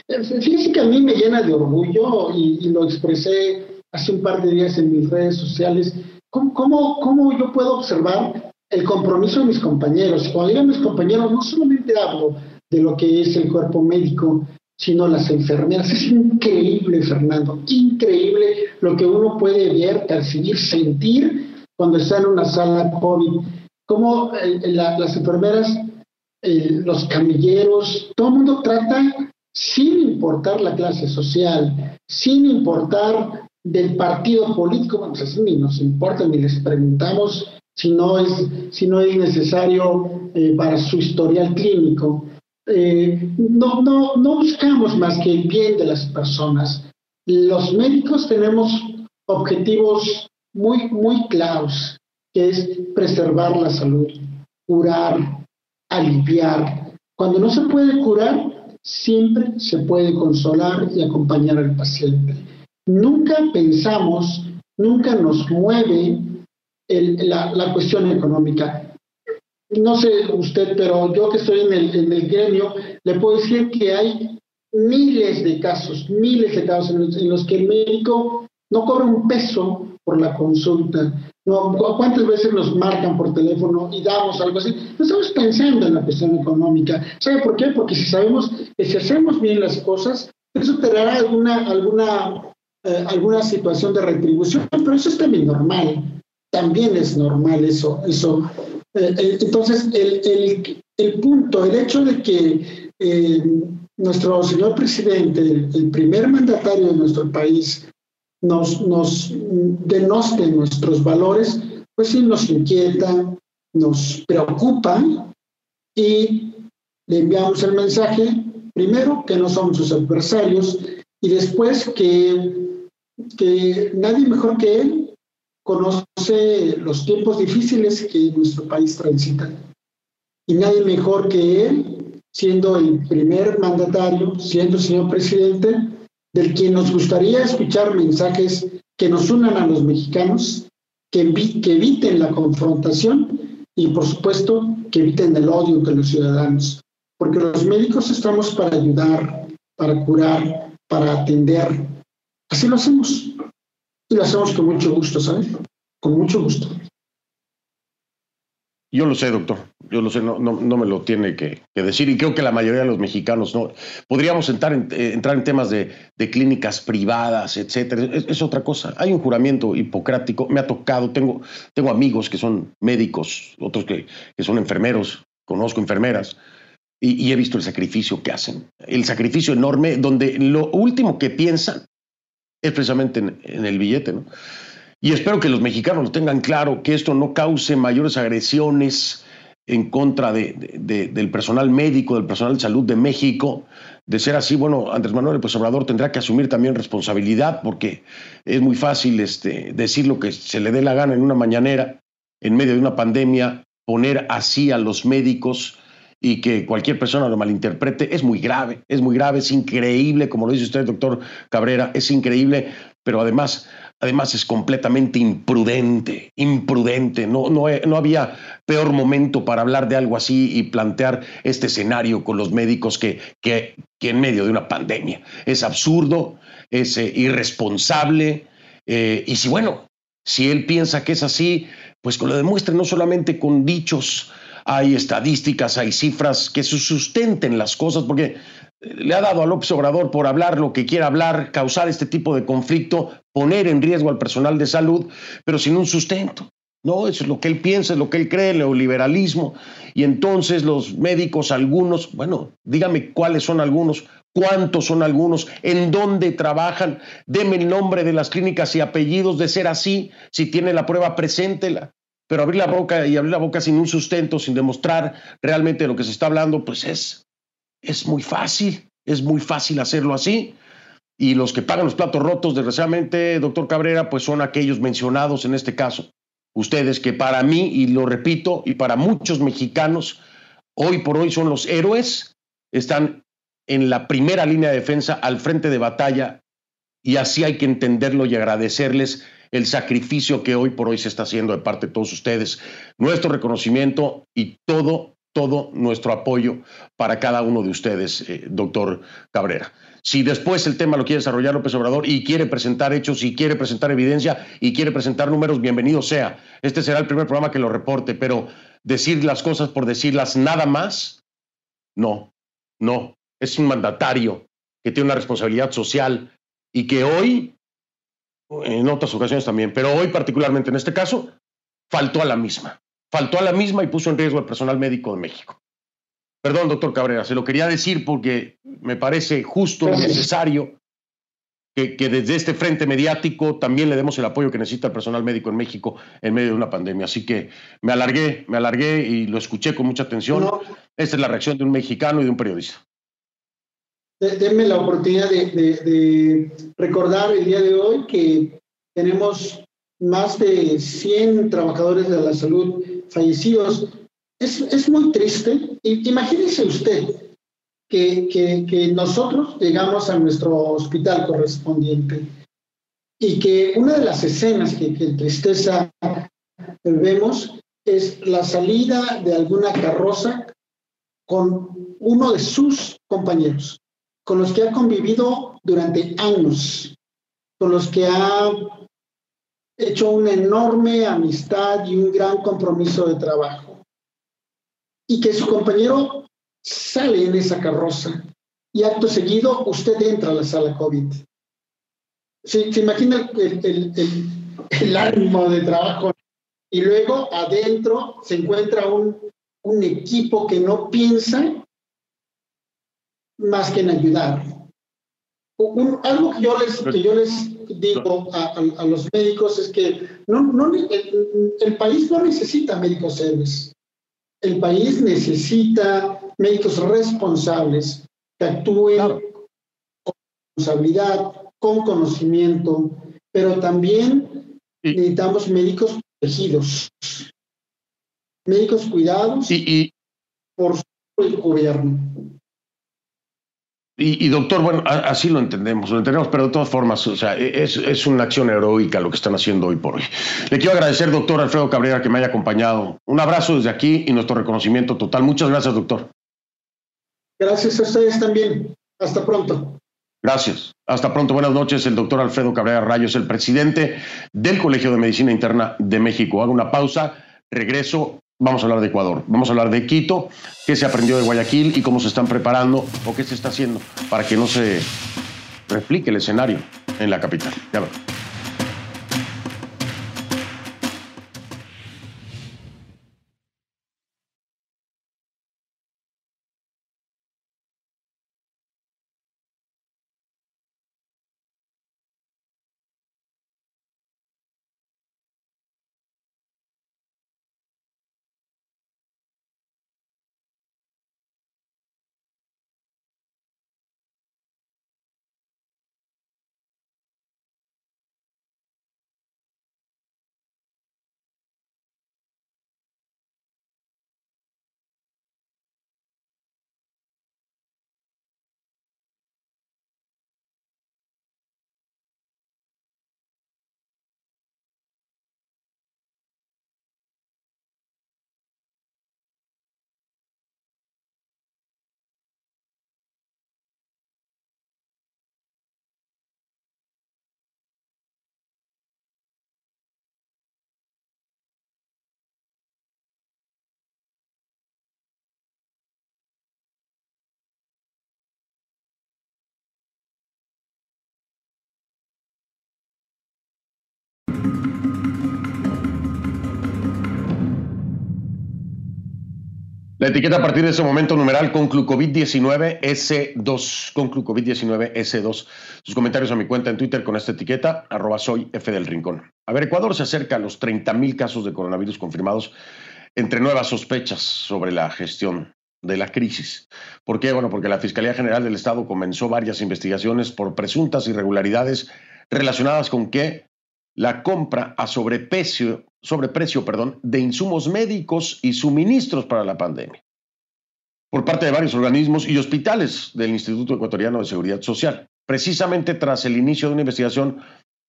D: Fíjense que a mí me llena de orgullo y, lo expresé hace un par de días en mis redes sociales. ¿Cómo, cómo, cómo yo puedo observar el compromiso de mis compañeros? Cuando digo mis compañeros, no solamente hablo de lo que es el cuerpo médico, sino las enfermeras. Es increíble, Fernando, increíble lo que uno puede ver, percibir, sentir cuando está en una sala COVID. Cómo eh, las enfermeras, los camilleros, todo el mundo trata sin importar la clase social, sin importar del partido político, bueno, pues ni nos importa ni les preguntamos si no es, si no es necesario eh, para su historial clínico. Eh, no, no, no buscamos más que el bien de las personas. Los médicos tenemos objetivos muy, muy claros, que es preservar la salud, curar, aliviar. Cuando no se puede curar, siempre se puede consolar y acompañar al paciente. Nunca pensamos, nunca nos mueve la, la cuestión económica no sé usted, pero yo que estoy en el, en el gremio, le puedo decir que hay miles de casos, miles de casos en los, que el médico no cobra un peso por la consulta. No, ¿Cuántas veces nos marcan por teléfono y damos algo así? No estamos pensando en la cuestión económica. ¿Sabe por qué? Porque si sabemos que si hacemos bien las cosas, eso tendrá alguna, alguna, eh, alguna situación de retribución, pero eso es también normal. También es normal eso, eso entonces, el, el, punto, el hecho de que eh, nuestro señor presidente, el, primer mandatario de nuestro país, nos, nos denoste nuestros valores, pues sí nos inquieta, nos preocupa y le enviamos el mensaje, primero, que no somos sus adversarios y después que, que nadie mejor que él conoce los tiempos difíciles que nuestro país transita. Y nadie mejor que él, siendo el primer mandatario, siendo señor presidente, del quien nos gustaría escuchar mensajes que nos unan a los mexicanos, que, que eviten la confrontación y, por supuesto, que eviten el odio entre los ciudadanos. Porque los médicos estamos para ayudar, para curar, para atender. Así lo hacemos. Y lo hacemos con mucho gusto, ¿sabes? Con mucho gusto.
A: Yo lo sé, doctor. Yo lo sé, no, no, me lo tiene que, decir. Y creo que la mayoría de los mexicanos no. Podríamos entrar en, eh, entrar en temas de, clínicas privadas, etcétera. Es, otra cosa. Hay un juramento hipocrático. Me ha tocado, tengo, tengo amigos que son médicos, otros que, son enfermeros, conozco enfermeras. Y, he visto el sacrificio que hacen. El sacrificio enorme, donde lo último que piensan es precisamente en, el billete. ¿no? Y espero que los mexicanos lo tengan claro, que esto no cause mayores agresiones en contra de, del personal médico, del personal de salud de México. De ser así, bueno, Andrés Manuel López Obrador tendrá que asumir también responsabilidad porque es muy fácil este, decir lo que se le dé la gana en una mañanera, en medio de una pandemia, poner así a los médicos y que cualquier persona lo malinterprete, es muy grave, es muy grave, es increíble, como lo dice usted, doctor Cabrera, es increíble, pero además, además es completamente imprudente, imprudente. No, no, no había peor momento para hablar de algo así y plantear este escenario con los médicos que, que, que en medio de una pandemia. Es absurdo, es eh, irresponsable, eh, y si bueno, si él piensa que es así, pues que lo demuestre no solamente con dichos, hay estadísticas, hay cifras que sustenten las cosas, porque le ha dado a López Obrador por hablar lo que quiera hablar, causar este tipo de conflicto, poner en riesgo al personal de salud, pero sin un sustento. No, eso es lo que él piensa, es lo que él cree, el neoliberalismo. Y entonces los médicos, algunos, bueno, dígame cuáles son algunos, cuántos son algunos, en dónde trabajan, deme el nombre de las clínicas y apellidos de ser así, si tiene la prueba, preséntela pero abrir la boca y abrir la boca sin un sustento, sin demostrar realmente lo que se está hablando, pues es, es muy fácil, es muy fácil hacerlo así. Y los que pagan los platos rotos, desgraciadamente, doctor Cabrera, pues son aquellos mencionados en este caso. Ustedes que para mí, y lo repito, y para muchos mexicanos, hoy por hoy son los héroes, están en la primera línea de defensa, al frente de batalla, y así hay que entenderlo y agradecerles el sacrificio que hoy por hoy se está haciendo de parte de todos ustedes, nuestro reconocimiento y todo, todo nuestro apoyo para cada uno de ustedes, eh, doctor Cabrera. Si después el tema lo quiere desarrollar López Obrador y quiere presentar hechos y quiere presentar evidencia y quiere presentar números, bienvenido sea. Este será el primer programa que lo reporte, pero decir las cosas por decirlas nada más, no, no. Es un mandatario que tiene una responsabilidad social y que hoy en otras ocasiones también, pero hoy particularmente en este caso, faltó a la misma. Faltó a la misma y puso en riesgo al personal médico de México. Perdón, doctor Cabrera, se lo quería decir porque me parece justo y necesario que, que, desde este frente mediático también le demos el apoyo que necesita el personal médico en México en medio de una pandemia. Así que me alargué, me alargué y lo escuché con mucha atención. Esta es la reacción de un mexicano y de un periodista
D: denme la oportunidad de, recordar el día de hoy que tenemos más de 100 trabajadores de la salud fallecidos. Es, es muy triste. Imagínese usted que, que, nosotros llegamos a nuestro hospital correspondiente y que una de las escenas que, que tristeza vemos es la salida de alguna carroza con uno de sus compañeros con los que ha convivido durante años, con los que ha hecho una enorme amistad y un gran compromiso de trabajo. Y que su compañero sale en esa carroza y acto seguido usted entra a la sala COVID. ¿Se, imagina el, el, el, ánimo de trabajo? Y luego adentro se encuentra un, un equipo que no piensa más que en ayudar. Algo que yo les, que yo les digo a, los médicos es que no, no, el, país no necesita médicos héroes. El país necesita médicos responsables que actúen con responsabilidad, con conocimiento, pero también necesitamos médicos protegidos, médicos cuidados
A: y,
D: por el gobierno.
A: Y, doctor, bueno, así lo entendemos, lo entendemos, pero de todas formas, o sea, es, es, una acción heroica lo que están haciendo hoy por hoy. Le quiero agradecer, doctor Alfredo Cabrera, que me haya acompañado. Un abrazo desde aquí y nuestro reconocimiento total. Muchas gracias, doctor.
D: Gracias a ustedes también. Hasta pronto.
A: Gracias. Hasta pronto. Buenas noches. El doctor Alfredo Cabrera Rayos, el presidente del Colegio de Medicina Interna de México. Hago una pausa. Regreso Vamos a hablar de Ecuador, vamos a hablar de Quito, qué se aprendió de Guayaquil y cómo se están preparando o qué se está haciendo para que no se replique el escenario en la capital. Ya veremos. La etiqueta a partir de ese momento numeral Conclucovid19 S2. Conclucovid19 S2. Sus comentarios a mi cuenta en Twitter con esta etiqueta, arroba soy F del Rincón. A ver, Ecuador se acerca a los 30 mil casos de coronavirus confirmados entre nuevas sospechas sobre la gestión de la crisis. ¿Por qué? Bueno, porque la Fiscalía General del Estado comenzó varias investigaciones por presuntas irregularidades relacionadas con que la compra a sobreprecio, sobreprecio perdón, de insumos médicos y suministros para la pandemia por parte de varios organismos y hospitales del Instituto Ecuatoriano de Seguridad Social, precisamente tras el inicio de una investigación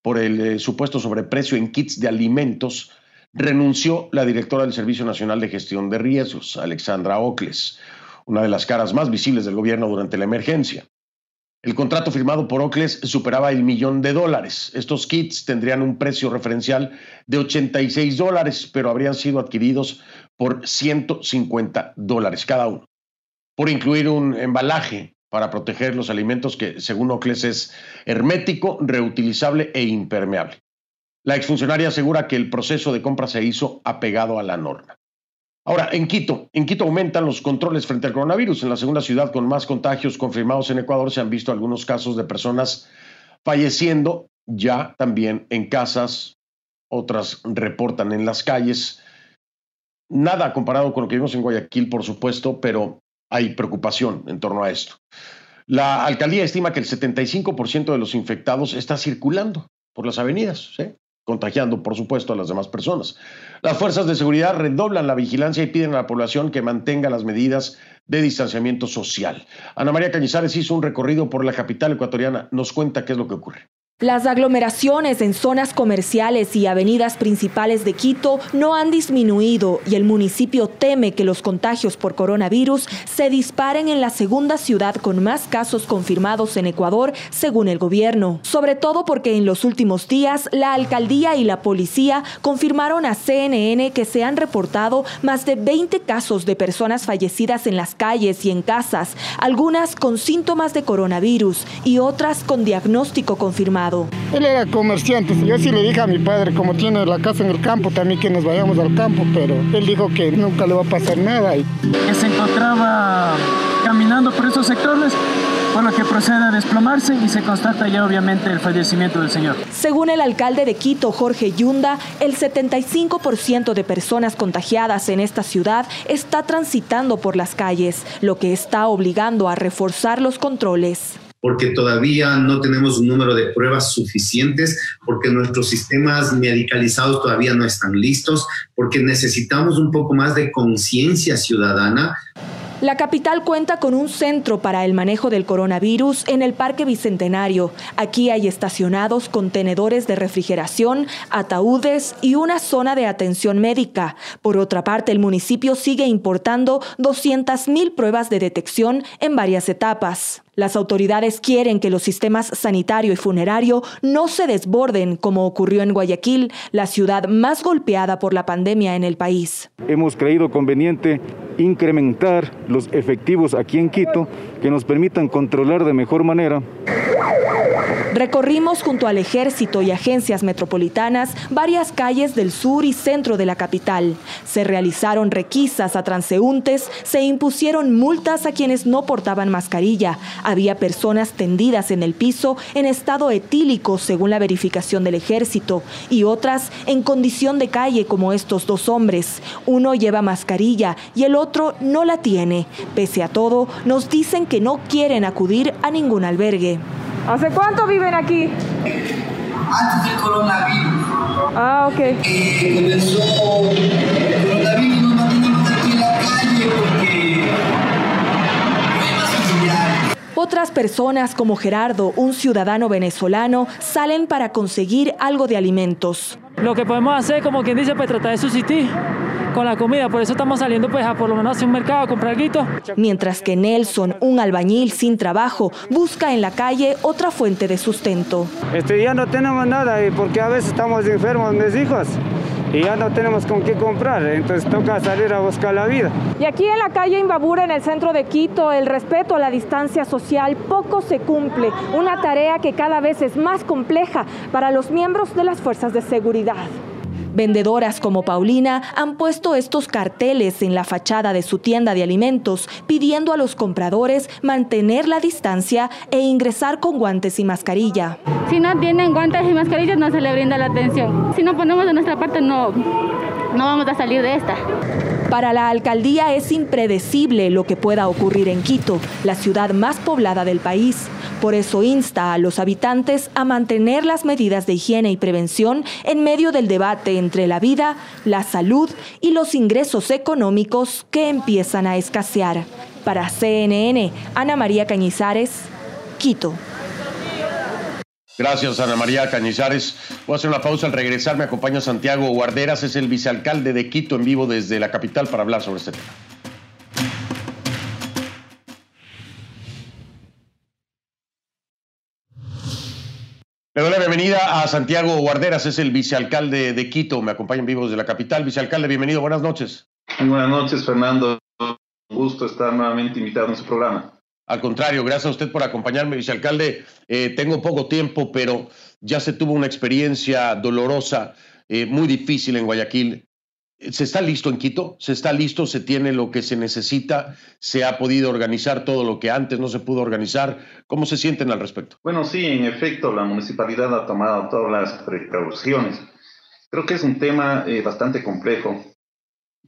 A: por el eh, supuesto sobreprecio en kits de alimentos, renunció la directora del Servicio Nacional de Gestión de Riesgos, Alexandra Ocles, una de las caras más visibles del gobierno durante la emergencia. El contrato firmado por Ocles superaba el millón de dólares. Estos kits tendrían un precio referencial de 86 dólares, pero habrían sido adquiridos por 150 dólares cada uno, por incluir un embalaje para proteger los alimentos que, según Ocles, es hermético, reutilizable e impermeable. La exfuncionaria asegura que el proceso de compra se hizo apegado a la norma. Ahora, en Quito, en Quito aumentan los controles frente al coronavirus. En la segunda ciudad con más contagios confirmados en Ecuador se han visto algunos casos de personas falleciendo ya también en casas, otras reportan en las calles. Nada comparado con lo que vimos en Guayaquil, por supuesto, pero hay preocupación en torno a esto. La alcaldía estima que el 75% de los infectados está circulando por las avenidas. contagiando, por supuesto, a las demás personas. Las fuerzas de seguridad redoblan la vigilancia y piden a la población que mantenga las medidas de distanciamiento social. Ana María Cañizares hizo un recorrido por la capital ecuatoriana. Nos cuenta qué es lo que ocurre.
E: Las aglomeraciones en zonas comerciales y avenidas principales de Quito no han disminuido y el municipio teme que los contagios por coronavirus se disparen en la segunda ciudad con más casos confirmados en Ecuador, según el gobierno. Sobre todo porque en los últimos días la alcaldía y la policía confirmaron a CNN que se han reportado más de 20 casos de personas fallecidas en las calles y en casas, algunas con síntomas de coronavirus y otras con diagnóstico confirmado.
F: Él era comerciante. Yo sí le dije a mi padre, como tiene la casa en el campo, también que nos vayamos al campo, pero él dijo que nunca le va a pasar nada.
G: Él se encontraba caminando por esos sectores por lo que procede a desplomarse y se constata ya obviamente el fallecimiento del señor.
E: Según el alcalde de Quito, Jorge Yunda, el 75% de personas contagiadas en esta ciudad está transitando por las calles, lo que está obligando a reforzar los controles
H: porque todavía no tenemos un número de pruebas suficientes, porque nuestros sistemas medicalizados todavía no están listos, porque necesitamos un poco más de conciencia ciudadana
E: la capital cuenta con un centro para el manejo del coronavirus en el Parque Bicentenario. Aquí hay estacionados contenedores de refrigeración, ataúdes y una zona de atención médica. Por otra parte, el municipio sigue importando 200.000 pruebas de detección en varias etapas. Las autoridades quieren que los sistemas sanitario y funerario no se desborden como ocurrió en Guayaquil, la ciudad más golpeada por la pandemia en el país.
I: Hemos creído conveniente incrementar los efectivos aquí en Quito que nos permitan controlar de mejor manera
E: Recorrimos junto al ejército y agencias metropolitanas varias calles del sur y centro de la capital. Se realizaron requisas a transeúntes, se impusieron multas a quienes no portaban mascarilla. Había personas tendidas en el piso en estado etílico según la verificación del ejército y otras en condición de calle como estos dos hombres. Uno lleva mascarilla y el otro no la tiene. Pese a todo, nos dicen que no quieren acudir a ningún albergue.
J: ¿Hace cuánto viven aquí?
K: Antes del coronavirus.
J: Ah, ok.
K: Eh, comenzó el coronavirus, nos mantenemos aquí en la calle porque
E: Otras personas como Gerardo, un ciudadano venezolano, salen para conseguir algo de alimentos.
G: Lo que podemos hacer, como quien dice, pues tratar de subsistir con la comida. Por eso estamos saliendo pues a por lo menos a un mercado a comprar algo.
E: Mientras que Nelson, un albañil sin trabajo, busca en la calle otra fuente de sustento.
F: Este, ya no tenemos nada porque a veces estamos enfermos mis hijos y ya no tenemos con qué comprar, entonces toca salir a buscar la vida.
J: Y aquí en la calle Imbabura, en el centro de Quito, el respeto a la distancia social poco se cumple, una tarea que cada vez es más compleja para los miembros de las fuerzas de seguridad.
E: Vendedoras como Paulina han puesto estos carteles en la fachada de su tienda de alimentos pidiendo a los compradores mantener la distancia e ingresar con guantes y mascarilla.
L: Si no tienen guantes y mascarillas no se le brinda la atención. Si no ponemos de nuestra parte no, no vamos a salir de esta.
E: Para la alcaldía es impredecible lo que pueda ocurrir en Quito, la ciudad más poblada del país. Por eso insta a los habitantes a mantener las medidas de higiene y prevención en medio del debate entre la vida, la salud y los ingresos económicos que empiezan a escasear. Para CNN, Ana María Cañizares, Quito.
A: Gracias, Ana María Cañizares. Voy a hacer una pausa al regresar. Me acompaña Santiago Guarderas, es el vicealcalde de Quito en vivo desde la capital para hablar sobre este tema. Le doy la bienvenida a Santiago Guarderas, es el vicealcalde de Quito. Me acompaña en vivo desde la capital. Vicealcalde, bienvenido. Buenas noches.
M: Muy buenas noches, Fernando. Un gusto estar nuevamente invitado en su programa.
A: Al contrario, gracias a usted por acompañarme, vicealcalde. Eh, tengo poco tiempo, pero ya se tuvo una experiencia dolorosa, eh, muy difícil en Guayaquil. ¿Se está listo en Quito? ¿Se está listo? ¿Se tiene lo que se necesita? ¿Se ha podido organizar todo lo que antes no se pudo organizar? ¿Cómo se sienten al respecto?
M: Bueno, sí, en efecto, la municipalidad ha tomado todas las precauciones. Creo que es un tema eh, bastante complejo,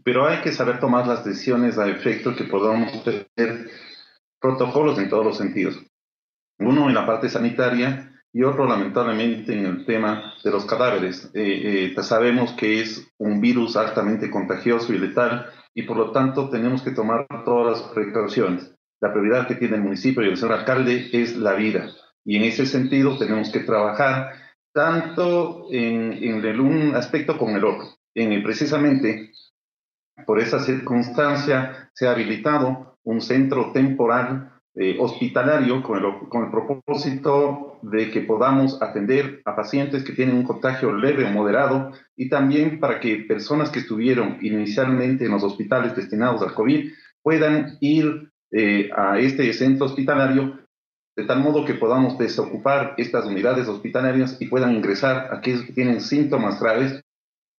M: pero hay que saber tomar las decisiones a efecto que podamos tener protocolos en todos los sentidos. Uno en la parte sanitaria y otro lamentablemente en el tema de los cadáveres. Eh, eh, sabemos que es un virus altamente contagioso y letal y por lo tanto tenemos que tomar todas las precauciones. La prioridad que tiene el municipio y el señor alcalde es la vida y en ese sentido tenemos que trabajar tanto en, en el, un aspecto como el otro. En precisamente por esa circunstancia se ha habilitado un centro temporal eh, hospitalario con el, con el propósito de que podamos atender a pacientes que tienen un contagio leve o moderado y también para que personas que estuvieron inicialmente en los hospitales destinados al COVID puedan ir eh, a este centro hospitalario de tal modo que podamos desocupar estas unidades hospitalarias y puedan ingresar aquellos que tienen síntomas graves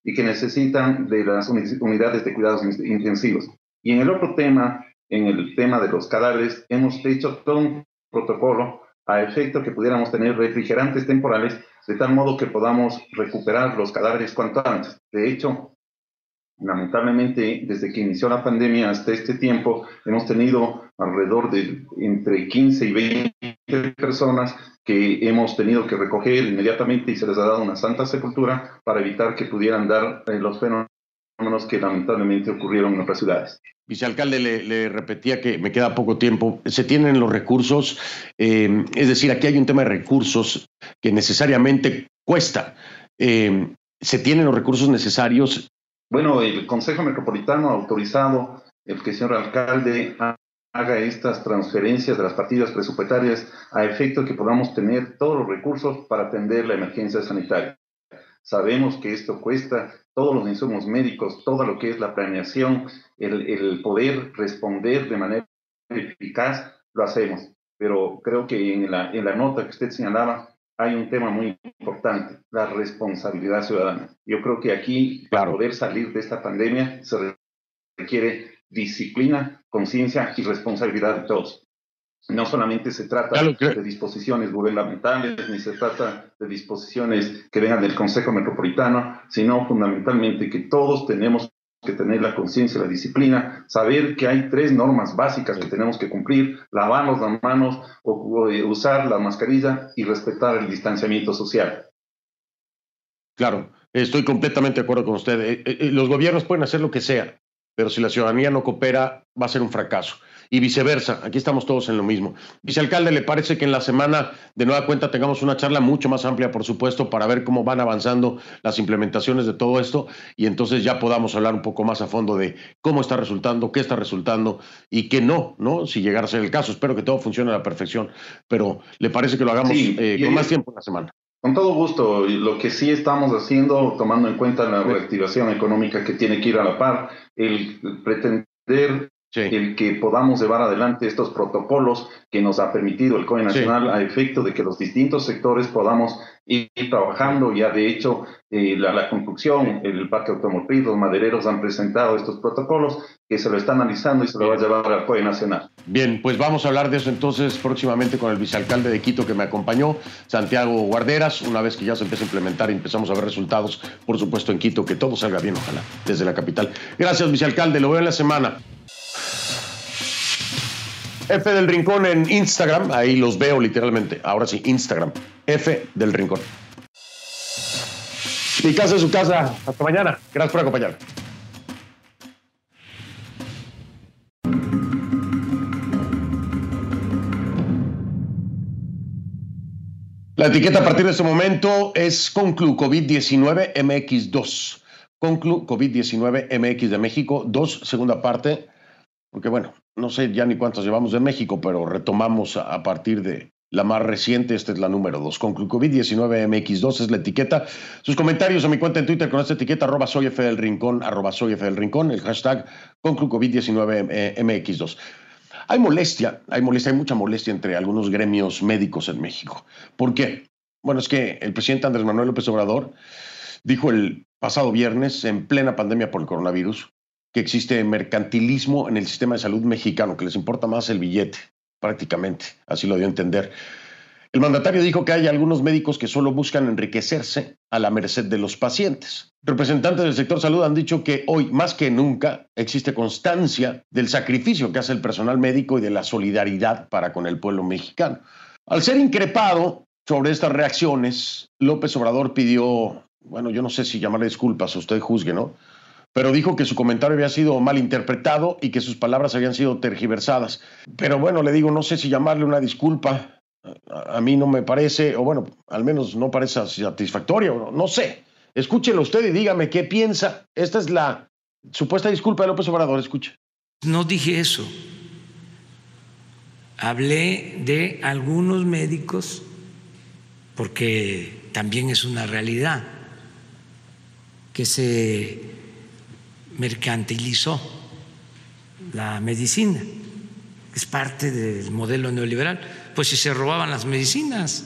M: y que necesitan de las unidades de cuidados intensivos. Y en el otro tema, en el tema de los cadáveres, hemos hecho todo un protocolo a efecto que pudiéramos tener refrigerantes temporales de tal modo que podamos recuperar los cadáveres cuanto antes. De hecho, lamentablemente, desde que inició la pandemia hasta este tiempo, hemos tenido alrededor de entre 15 y 20 personas que hemos tenido que recoger inmediatamente y se les ha dado una santa sepultura para evitar que pudieran dar eh, los fenómenos que lamentablemente ocurrieron en otras ciudades.
A: Vicealcalde, le, le, repetía que me queda poco tiempo. Se tienen los recursos, eh, es decir, aquí hay un tema de recursos que necesariamente cuesta. Eh, ¿Se tienen los recursos necesarios?
M: Bueno, el Consejo Metropolitano ha autorizado el que el señor alcalde haga estas transferencias de las partidas presupuestarias a efecto que podamos tener todos los recursos para atender la emergencia sanitaria. Sabemos que esto cuesta todos los insumos médicos, todo lo que es la planeación, el, el poder responder de manera eficaz, lo hacemos. Pero creo que en la, en la nota que usted señalaba hay un tema muy importante, la responsabilidad ciudadana. Yo creo que aquí, para poder salir de esta pandemia, se requiere disciplina, conciencia y responsabilidad de todos. No solamente se trata de disposiciones gubernamentales, ni se trata de disposiciones que vengan del Consejo Metropolitano, sino fundamentalmente que todos tenemos que tener la conciencia, la disciplina, saber que hay tres normas básicas que tenemos que cumplir, lavarnos las manos, o, eh, usar la mascarilla y respetar el distanciamiento social.
A: Claro, estoy completamente de acuerdo con usted. Eh, eh, los gobiernos pueden hacer lo que sea, pero si la ciudadanía no coopera, va a ser un fracaso. Y viceversa, aquí estamos todos en lo mismo. Vicealcalde, ¿le parece que en la semana de nueva cuenta tengamos una charla mucho más amplia, por supuesto, para ver cómo van avanzando las implementaciones de todo esto y entonces ya podamos hablar un poco más a fondo de cómo está resultando, qué está resultando y qué no, ¿no? Si llegara a ser el caso. Espero que todo funcione a la perfección, pero ¿le parece que lo hagamos eh, con más tiempo en la semana?
M: Con todo gusto. Lo que sí estamos haciendo, tomando en cuenta la reactivación económica que tiene que ir a la par, el pretender el que podamos llevar adelante estos protocolos que nos ha permitido el COE Nacional a efecto de que los distintos sectores podamos ir trabajando. Ya de hecho, eh, la, construcción, el parque automotriz, los madereros han presentado estos protocolos que se lo está analizando y se lo va a llevar al COE Nacional.
A: Bien, pues vamos a hablar de eso entonces próximamente con el vicealcalde de Quito que me acompañó, Santiago Guarderas, una vez que ya se empiece a implementar y empezamos a ver resultados, por supuesto en Quito, que todo salga bien, ojalá, desde la capital. Gracias, vicealcalde, lo veo en la semana. F del Rincón en Instagram, ahí los veo literalmente. Ahora sí, Instagram. F del Rincón. Mi casa es su casa. Hasta mañana. Gracias por acompañarme. La etiqueta a partir de este momento es Conclu COVID-19 MX2. Conclu COVID-19 MX de México 2, segunda parte, porque bueno, no sé ya ni cuántas llevamos de México, pero retomamos a, partir de la más reciente, esta es la número 2. COVID-19 MX2 es la etiqueta. Sus comentarios a mi cuenta en Twitter con esta etiqueta, arroba soy arroba soy el hashtag COVID-19 MX2. Hay molestia, hay molestia, hay mucha molestia entre algunos gremios médicos en México. ¿Por qué? Bueno, es que el presidente Andrés Manuel López Obrador dijo el pasado viernes, en plena pandemia por el coronavirus, que existe mercantilismo en el sistema de salud mexicano, que les importa más el billete, prácticamente, así lo dio a entender. El mandatario dijo que hay algunos médicos que solo buscan enriquecerse a la merced de los pacientes. Representantes del sector salud han dicho que hoy, más que nunca, existe constancia del sacrificio que hace el personal médico y de la solidaridad para con el pueblo mexicano. Al ser increpado sobre estas reacciones, López Obrador pidió, bueno, yo no sé si llamarle disculpas, usted juzgue, ¿no? Pero dijo que su comentario había sido mal interpretado y que sus palabras habían sido tergiversadas. Pero bueno, le digo, no sé si llamarle una disculpa, a, mí no me parece, o bueno, al menos no parece satisfactorio, no sé. Escúchelo usted y dígame qué piensa. Esta es la supuesta disculpa de López Obrador, escuche.
C: No dije eso. Hablé de algunos médicos porque también es una realidad que se mercantilizó la medicina, es parte del modelo neoliberal. Pues si se robaban las medicinas,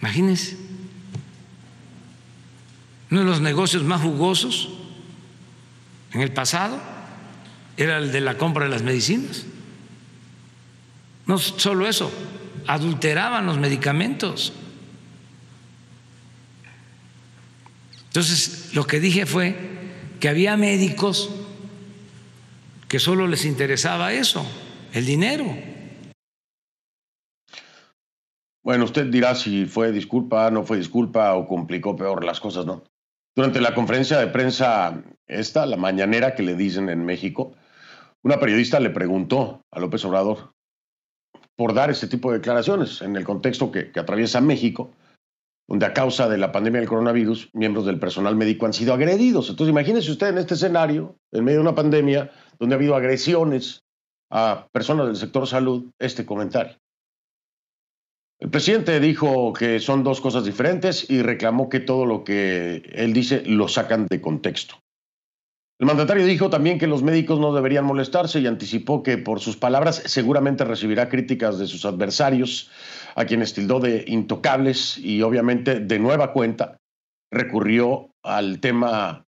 C: imagínense, uno de los negocios más jugosos en el pasado era el de la compra de las medicinas. No solo eso, adulteraban los medicamentos. Entonces, lo que dije fue que había médicos que solo les interesaba eso, el dinero.
A: Bueno, usted dirá si fue disculpa, no fue disculpa o complicó peor las cosas, ¿no? Durante la conferencia de prensa esta, la mañanera que le dicen en México, una periodista le preguntó a López Obrador por dar este tipo de declaraciones en el contexto que, que atraviesa México donde a causa de la pandemia del coronavirus, miembros del personal médico han sido agredidos. Entonces, imagínese usted en este escenario, en medio de una pandemia, donde ha habido agresiones a personas del sector salud, este comentario. El presidente dijo que son dos cosas diferentes y reclamó que todo lo que él dice lo sacan de contexto. El mandatario dijo también que los médicos no deberían molestarse y anticipó que por sus palabras seguramente recibirá críticas de sus adversarios a quienes tildó de intocables y obviamente de nueva cuenta recurrió al tema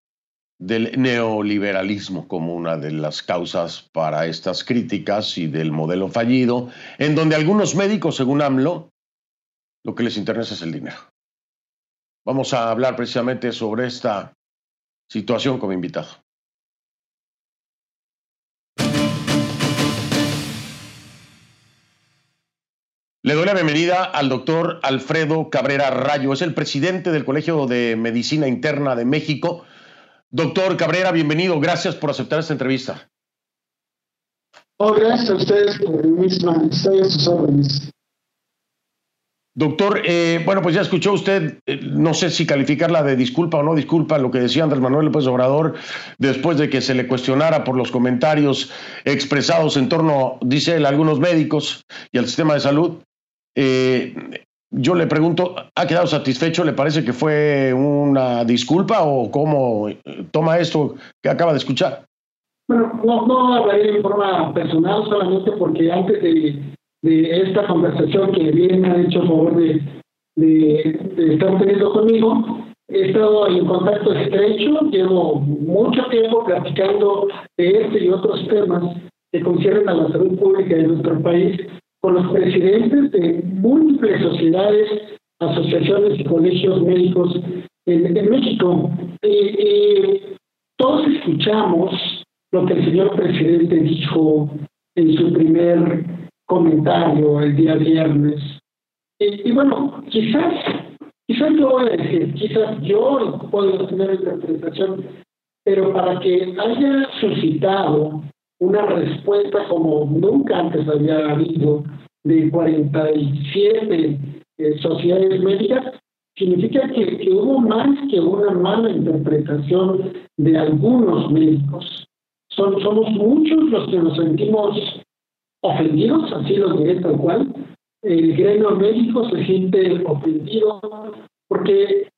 A: del neoliberalismo como una de las causas para estas críticas y del modelo fallido, en donde algunos médicos, según AMLO, lo que les interesa es el dinero. Vamos a hablar precisamente sobre esta situación como invitado. Le doy la bienvenida al doctor Alfredo Cabrera Rayo, es el presidente del Colegio de Medicina Interna de México. Doctor Cabrera, bienvenido, gracias por aceptar esta entrevista.
D: Oh, gracias a ustedes por misma, estoy a sus órdenes.
A: Doctor, eh, bueno, pues ya escuchó usted, eh, no sé si calificarla de disculpa o no disculpa, lo que decía Andrés Manuel López Obrador después de que se le cuestionara por los comentarios expresados en torno, dice él, a algunos médicos y al sistema de salud. Eh, yo le pregunto, ¿ha quedado satisfecho? ¿Le parece que fue una disculpa o cómo toma esto que acaba de escuchar?
D: Bueno, no, no hablaré en forma personal solamente porque antes de, de esta conversación que bien ha hecho favor de, de, estar teniendo conmigo, he estado en contacto estrecho, llevo mucho tiempo platicando de este y otros temas que conciernen a la salud pública de nuestro país con los presidentes de múltiples sociedades, asociaciones y colegios médicos en, México. y todos escuchamos lo que el señor presidente dijo en su primer comentario el día viernes. Y, bueno, quizás, quizás yo voy a decir, quizás yo puedo tener interpretación, pero para que haya suscitado una respuesta como nunca antes había habido de 47 eh, sociedades médicas, significa que, que, hubo más que una mala interpretación de algunos médicos. Son, somos muchos los que nos sentimos ofendidos, así lo diré tal cual. El gremio médico se siente ofendido porque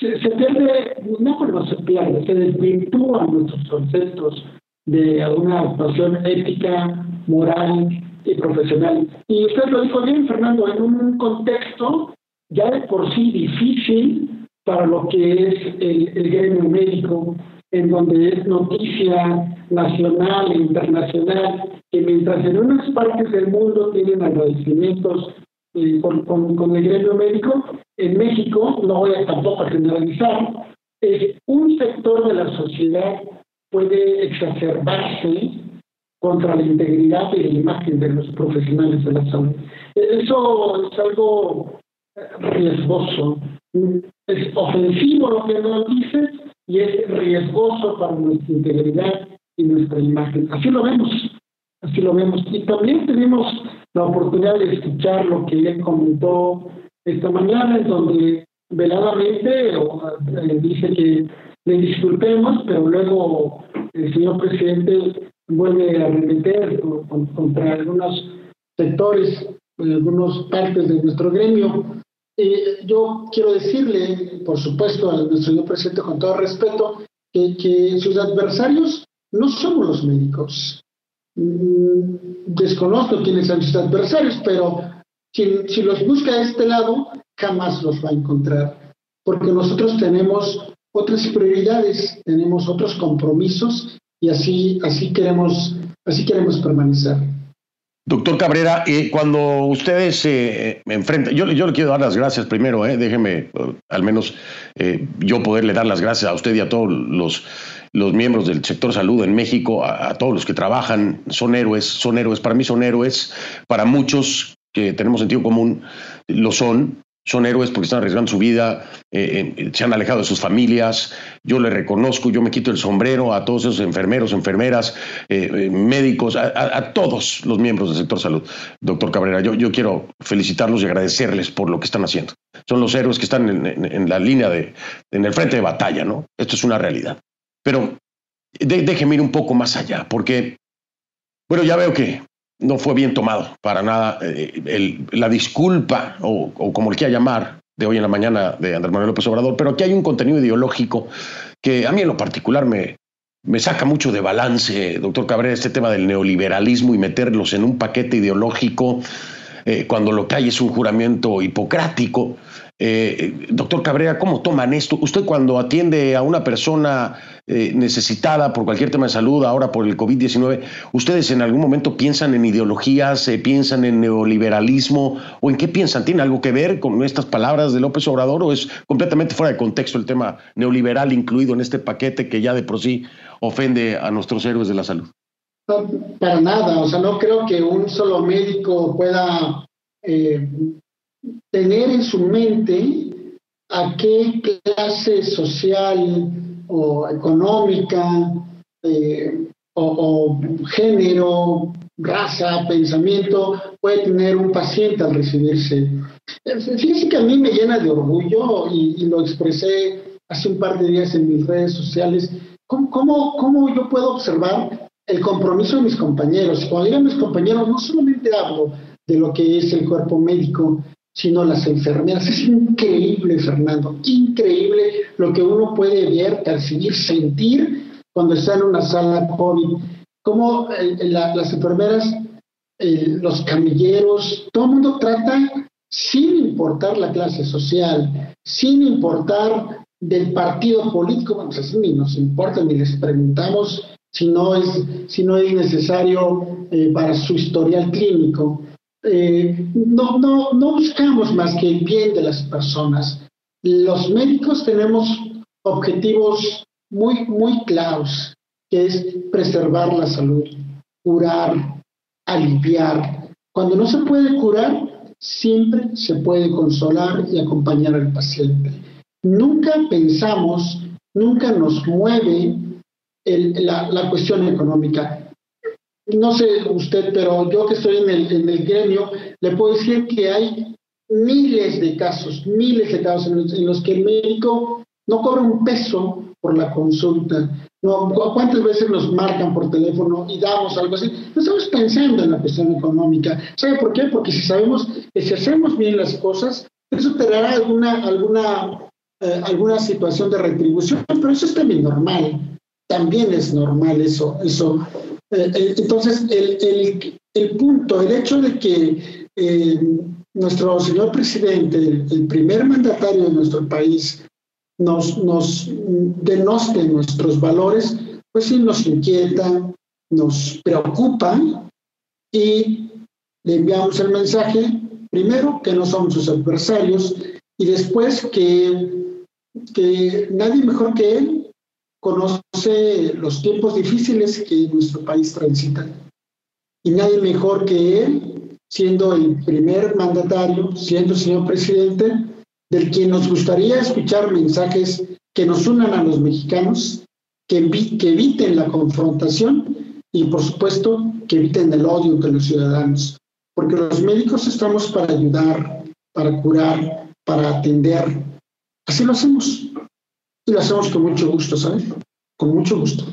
D: se, pierde, no, no se pierde, se desvirtúan nuestros conceptos de alguna actuación ética, moral y profesional. Y usted lo dijo bien, Fernando, en un contexto ya de por sí difícil para lo que es el, gremio médico, en donde es noticia nacional e internacional, que mientras en unas partes del mundo tienen agradecimientos eh, con, con, el gremio médico, en México, no voy a tampoco a generalizar, es un sector de la sociedad puede exacerbarse contra la integridad y la imagen de los profesionales de la salud. Eso es algo riesgoso. Es ofensivo lo que nos dice y es riesgoso para nuestra integridad y nuestra imagen. Así lo vemos, así lo vemos. Y también tenemos la oportunidad de escuchar lo que él comentó esta mañana, en donde veladamente eh, dice que le disculpemos, pero luego el señor presidente vuelve a remeter contra algunos sectores, algunas partes de nuestro gremio. Eh, yo quiero decirle, por supuesto, al nuestro señor presidente con todo respeto, que, que sus adversarios no somos los médicos. Mm, desconozco quiénes son sus adversarios, pero si los busca a este lado, jamás los va a encontrar, porque nosotros tenemos otras prioridades, tenemos otros compromisos y así, así, queremos, así queremos permanecer.
A: Doctor Cabrera, eh, cuando ustedes se eh, enfrentan, yo, yo le quiero dar las gracias primero, eh, déjeme al menos yo poderle dar las gracias a usted y a todos los, los miembros del sector salud en México, a, a, todos los que trabajan, son héroes, son héroes, para mí son héroes, para muchos que tenemos sentido común, lo son, son héroes porque están arriesgando su vida, eh, eh, se han alejado de sus familias. Yo le reconozco, yo me quito el sombrero a todos esos enfermeros, enfermeras, eh, médicos, a, todos los miembros del sector salud. Doctor Cabrera, yo, quiero felicitarlos y agradecerles por lo que están haciendo. Son los héroes que están en, la línea de, en el frente de batalla, ¿no? Esto es una realidad. Pero déjeme ir un poco más allá, porque, bueno, ya veo que no fue bien tomado para nada. Eh, la disculpa, o, como le quiera llamar, de hoy en la mañana de Andrés Manuel López Obrador, pero aquí hay un contenido ideológico que a mí en lo particular me, me saca mucho de balance, doctor Cabrera, este tema del neoliberalismo y meterlos en un paquete ideológico eh, cuando lo que hay es un juramento hipocrático. Eh, doctor Cabrera, ¿cómo toman esto? Usted cuando atiende a una persona eh, necesitada por cualquier tema de salud, ahora por el COVID-19, ¿ustedes en algún momento piensan en ideologías, piensan en neoliberalismo o en qué piensan? ¿Tiene algo que ver con estas palabras de López Obrador o es completamente fuera de contexto el tema neoliberal incluido en este paquete que ya de por sí ofende a nuestros héroes de la salud?
D: para nada, o sea, no creo que un solo médico pueda eh, tener en su mente a qué clase social o económica eh, o, género, raza, pensamiento puede tener un paciente al recibirse. Fíjese que a mí me llena de orgullo y, lo expresé hace un par de días en mis redes sociales. ¿Cómo, cómo, cómo yo puedo observar el compromiso de mis compañeros? Cuando digo mis compañeros, no solamente hablo de lo que es el cuerpo médico, sino las enfermeras. Es increíble, Fernando, increíble lo que uno puede ver, percibir, sentir cuando está en una sala COVID, cómo las enfermeras, los camilleros, todo el mundo trata sin importar la clase social, sin importar del partido político, bueno, pues ni nos importa, ni les preguntamos si no es, si no es necesario eh, para su historial clínico. Eh, no, no, no buscamos más que el bien de las personas. Los médicos tenemos objetivos muy, muy claros, que es preservar la salud, curar, aliviar. Cuando no se puede curar, siempre se puede consolar y acompañar al paciente. Nunca pensamos, nunca nos mueve la, cuestión económica. No sé usted, pero yo que estoy en el, en el gremio, le puedo decir que hay miles de casos, miles de casos en los, que el médico no cobra un peso por la consulta. No, ¿Cuántas veces nos marcan por teléfono y damos algo así? No estamos pensando en la cuestión económica. ¿Sabe por qué? Porque si sabemos que si hacemos bien las cosas, eso te dará alguna, alguna, eh, alguna situación de retribución, pero eso es también normal también es normal eso. eso. Eh, eh, entonces, el, el, punto, el hecho de que eh, nuestro señor presidente, el, primer mandatario de nuestro país, nos, nos denoste nuestros valores, pues sí nos inquieta, nos preocupa y le enviamos el mensaje, primero, que no somos sus adversarios y después que, que nadie mejor que él conoce los tiempos difíciles que nuestro país transita. Y nadie mejor que él, siendo el primer mandatario, siendo señor presidente, del quien nos gustaría escuchar mensajes que nos unan a los mexicanos, que, que eviten la confrontación y, por supuesto, que eviten el odio entre los ciudadanos. Porque los médicos estamos para ayudar, para curar, para atender. Así lo hacemos. Y lo hacemos con mucho gusto, ¿sabes? Con mucho gusto.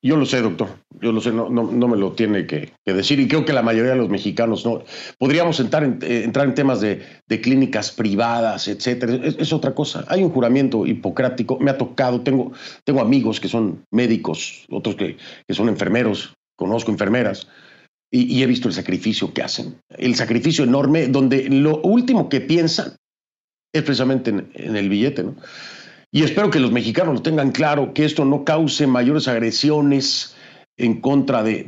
A: Yo lo sé, doctor. Yo lo sé, no, no, me lo tiene que, decir. Y creo que la mayoría de los mexicanos no. Podríamos entrar en, eh, entrar en temas de, clínicas privadas, etcétera. Es, otra cosa. Hay un juramento hipocrático. Me ha tocado. Tengo, tengo amigos que son médicos, otros que, son enfermeros. Conozco enfermeras. Y, he visto el sacrificio que hacen. El sacrificio enorme, donde lo último que piensan es precisamente en, el billete, ¿no? Y espero que los mexicanos lo tengan claro, que esto no cause mayores agresiones en contra de,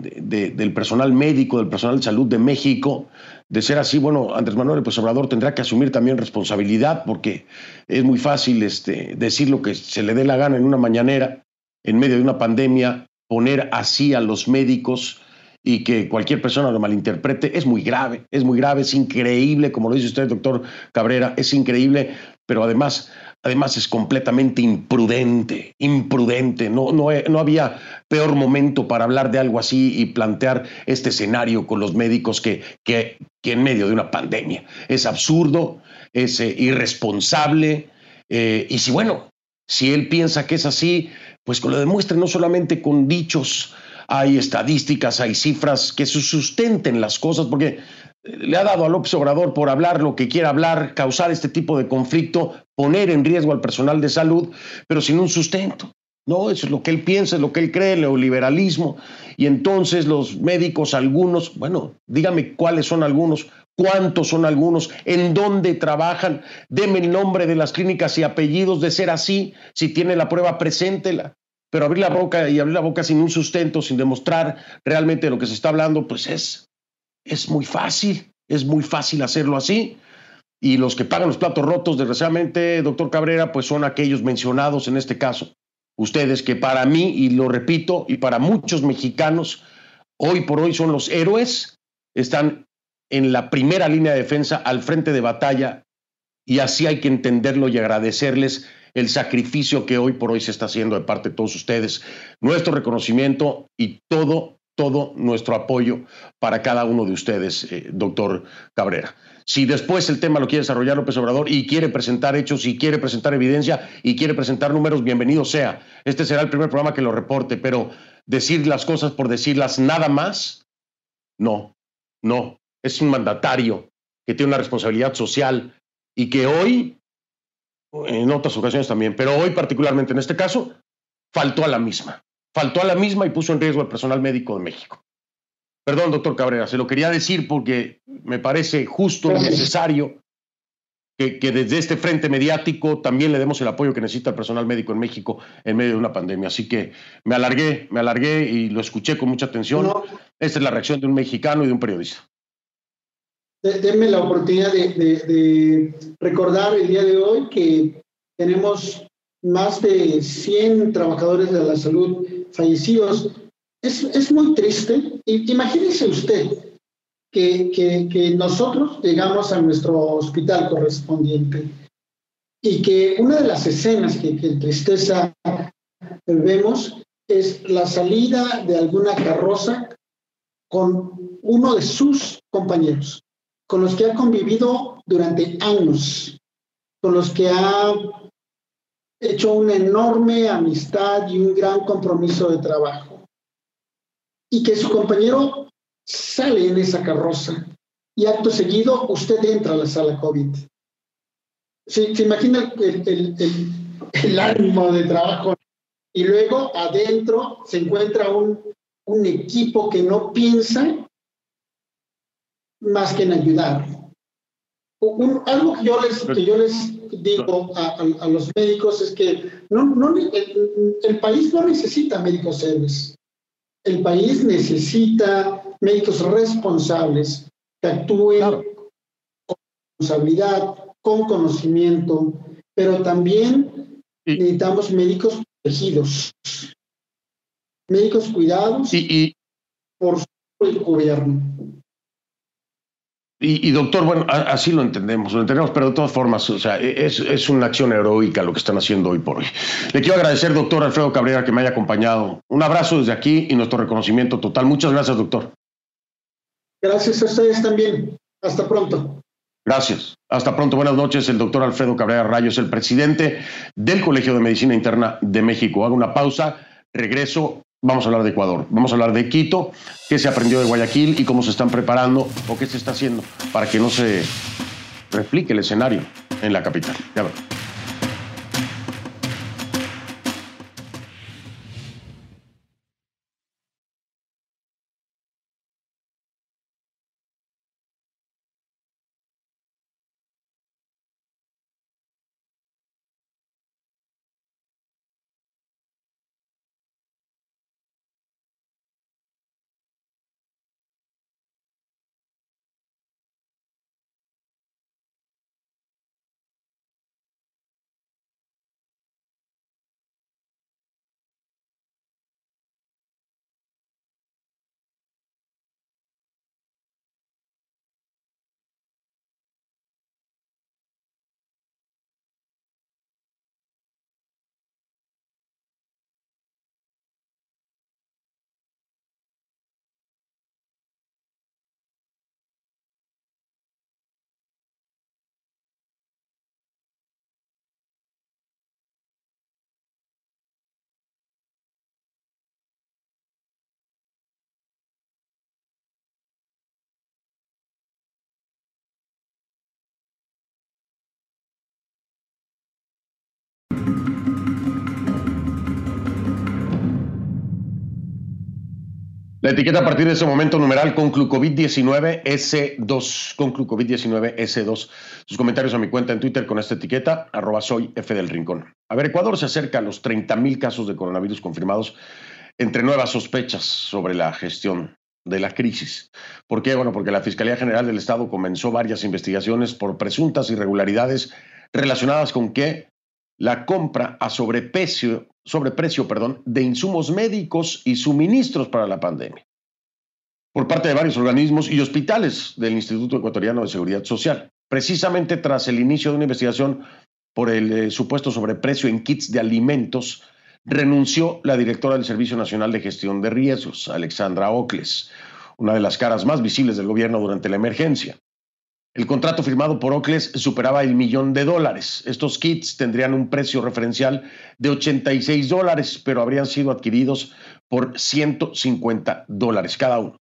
A: del personal médico, del personal de salud de México. De ser así, bueno, Andrés Manuel López Obrador tendrá que asumir también responsabilidad porque es muy fácil este, decir lo que se le dé la gana en una mañanera, en medio de una pandemia, poner así a los médicos y que cualquier persona lo malinterprete, es muy grave, es muy grave, es increíble, como lo dice usted, doctor Cabrera, es increíble, pero además, además es completamente imprudente, imprudente. No, no, no había peor momento para hablar de algo así y plantear este escenario con los médicos que, que, que en medio de una pandemia. Es absurdo, es eh, irresponsable, eh, y si bueno, si él piensa que es así, pues que lo demuestre no solamente con dichos, hay estadísticas, hay cifras que sustenten las cosas, porque le ha dado a López Obrador por hablar lo que quiera hablar, causar este tipo de conflicto, poner en riesgo al personal de salud, pero sin un sustento. No, eso es lo que él piensa, es lo que él cree, el neoliberalismo. Y entonces los médicos, algunos, bueno, dígame cuáles son algunos, cuántos son algunos, en dónde trabajan, deme el nombre de las clínicas y apellidos de ser así, si tiene la prueba, preséntela pero abrir la boca y abrir la boca sin un sustento, sin demostrar realmente lo que se está hablando, pues es, es muy fácil, es muy fácil hacerlo así. Y los que pagan los platos rotos, desgraciadamente, doctor Cabrera, pues son aquellos mencionados en este caso. Ustedes que para mí, y lo repito, y para muchos mexicanos, hoy por hoy son los héroes, están en la primera línea de defensa, al frente de batalla, y así hay que entenderlo y agradecerles el sacrificio que hoy por hoy se está haciendo de parte de todos ustedes. Nuestro reconocimiento y todo, todo nuestro apoyo para cada uno de ustedes, eh, doctor Cabrera. Si después el tema lo quiere desarrollar López Obrador y quiere presentar hechos y quiere presentar evidencia y quiere presentar números, bienvenido sea. Este será el primer programa que lo reporte, pero decir las cosas por decirlas nada más, no, no. Es un mandatario que tiene una responsabilidad social y que hoy en otras ocasiones también, pero hoy particularmente en este caso, faltó a la misma. Faltó a la misma y puso en riesgo al personal médico de México. Perdón, doctor Cabrera, se lo quería decir porque me parece justo y necesario que, que, desde este frente mediático también le demos el apoyo que necesita el personal médico en México en medio de una pandemia. Así que me alargué, me alargué y lo escuché con mucha atención. Esta es la reacción de un mexicano y de un periodista.
D: Denme la oportunidad de, de, de recordar el día de hoy que tenemos más de 100 trabajadores de la salud fallecidos. Es, es muy triste. Imagínese usted que, que, que, nosotros llegamos a nuestro hospital correspondiente y que una de las escenas que, que tristeza vemos es la salida de alguna carroza con uno de sus compañeros, con los que ha convivido durante años, con los que ha hecho una enorme amistad y un gran compromiso de trabajo. Y que su compañero sale en esa carroza y acto seguido usted entra a la sala COVID. ¿Se, se imagina el, el, el, el, ánimo de trabajo? Y luego adentro se encuentra un, un equipo que no piensa más que en ayudar. Un, algo que yo les, que yo les digo a, a, a, los médicos es que no, no, el, el, país no necesita médicos héroes. El país necesita médicos responsables que actúen claro. con responsabilidad, con conocimiento, pero también necesitamos médicos protegidos, médicos cuidados
A: y, y,
D: por el gobierno.
A: Y, y, doctor, bueno, así lo entendemos, lo entendemos, pero de todas formas, o sea, es, es, una acción heroica lo que están haciendo hoy por hoy. Le quiero agradecer, doctor Alfredo Cabrera, que me haya acompañado. Un abrazo desde aquí y nuestro reconocimiento total. Muchas gracias, doctor.
D: Gracias a ustedes también. Hasta pronto.
A: Gracias. Hasta pronto. Buenas noches. El doctor Alfredo Cabrera Rayos, el presidente del Colegio de Medicina Interna de México. Hago una pausa, regreso Vamos a hablar de Ecuador, vamos a hablar de Quito, qué se aprendió de Guayaquil y cómo se están preparando o qué se está haciendo para que no se replique el escenario en la capital. Ya verán. La etiqueta a partir de ese momento numeral conclucovid19 S2, conclucovid19 S2. Sus comentarios a mi cuenta en Twitter con esta etiqueta, arroba soy F del Rincón. A ver, Ecuador se acerca a los 30 mil casos de coronavirus confirmados entre nuevas sospechas sobre la gestión de la crisis. ¿Por qué? Bueno, porque la Fiscalía General del Estado comenzó varias investigaciones por presuntas irregularidades relacionadas con que la compra a sobreprecio, sobreprecio perdón, de insumos médicos y suministros para la pandemia por parte de varios organismos y hospitales del Instituto Ecuatoriano de Seguridad Social, precisamente tras el inicio de una investigación por el eh, supuesto sobreprecio en kits de alimentos, renunció la directora del Servicio Nacional de Gestión de Riesgos, Alexandra Ocles, una de las caras más visibles del gobierno durante la emergencia. El contrato firmado por Ocles superaba el millón de dólares. Estos kits tendrían un precio referencial de 86 dólares, pero habrían sido adquiridos por 150 dólares cada uno,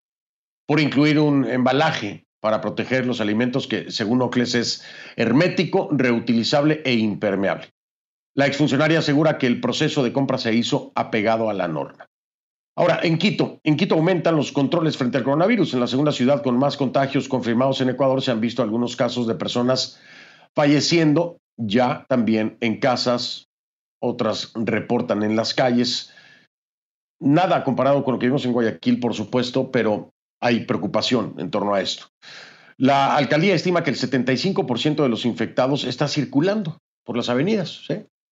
A: por incluir un embalaje para proteger los alimentos que, según Ocles, es hermético, reutilizable e impermeable. La exfuncionaria asegura que el proceso de compra se hizo apegado a la norma. Ahora, en Quito, en Quito aumentan los controles frente al coronavirus. En la segunda ciudad con más contagios confirmados en Ecuador se han visto algunos casos de personas falleciendo ya también en casas, otras reportan en las calles. Nada comparado con lo que vimos en Guayaquil, por supuesto, pero hay preocupación en torno a esto. La alcaldía estima que el 75% de los infectados está circulando por las avenidas,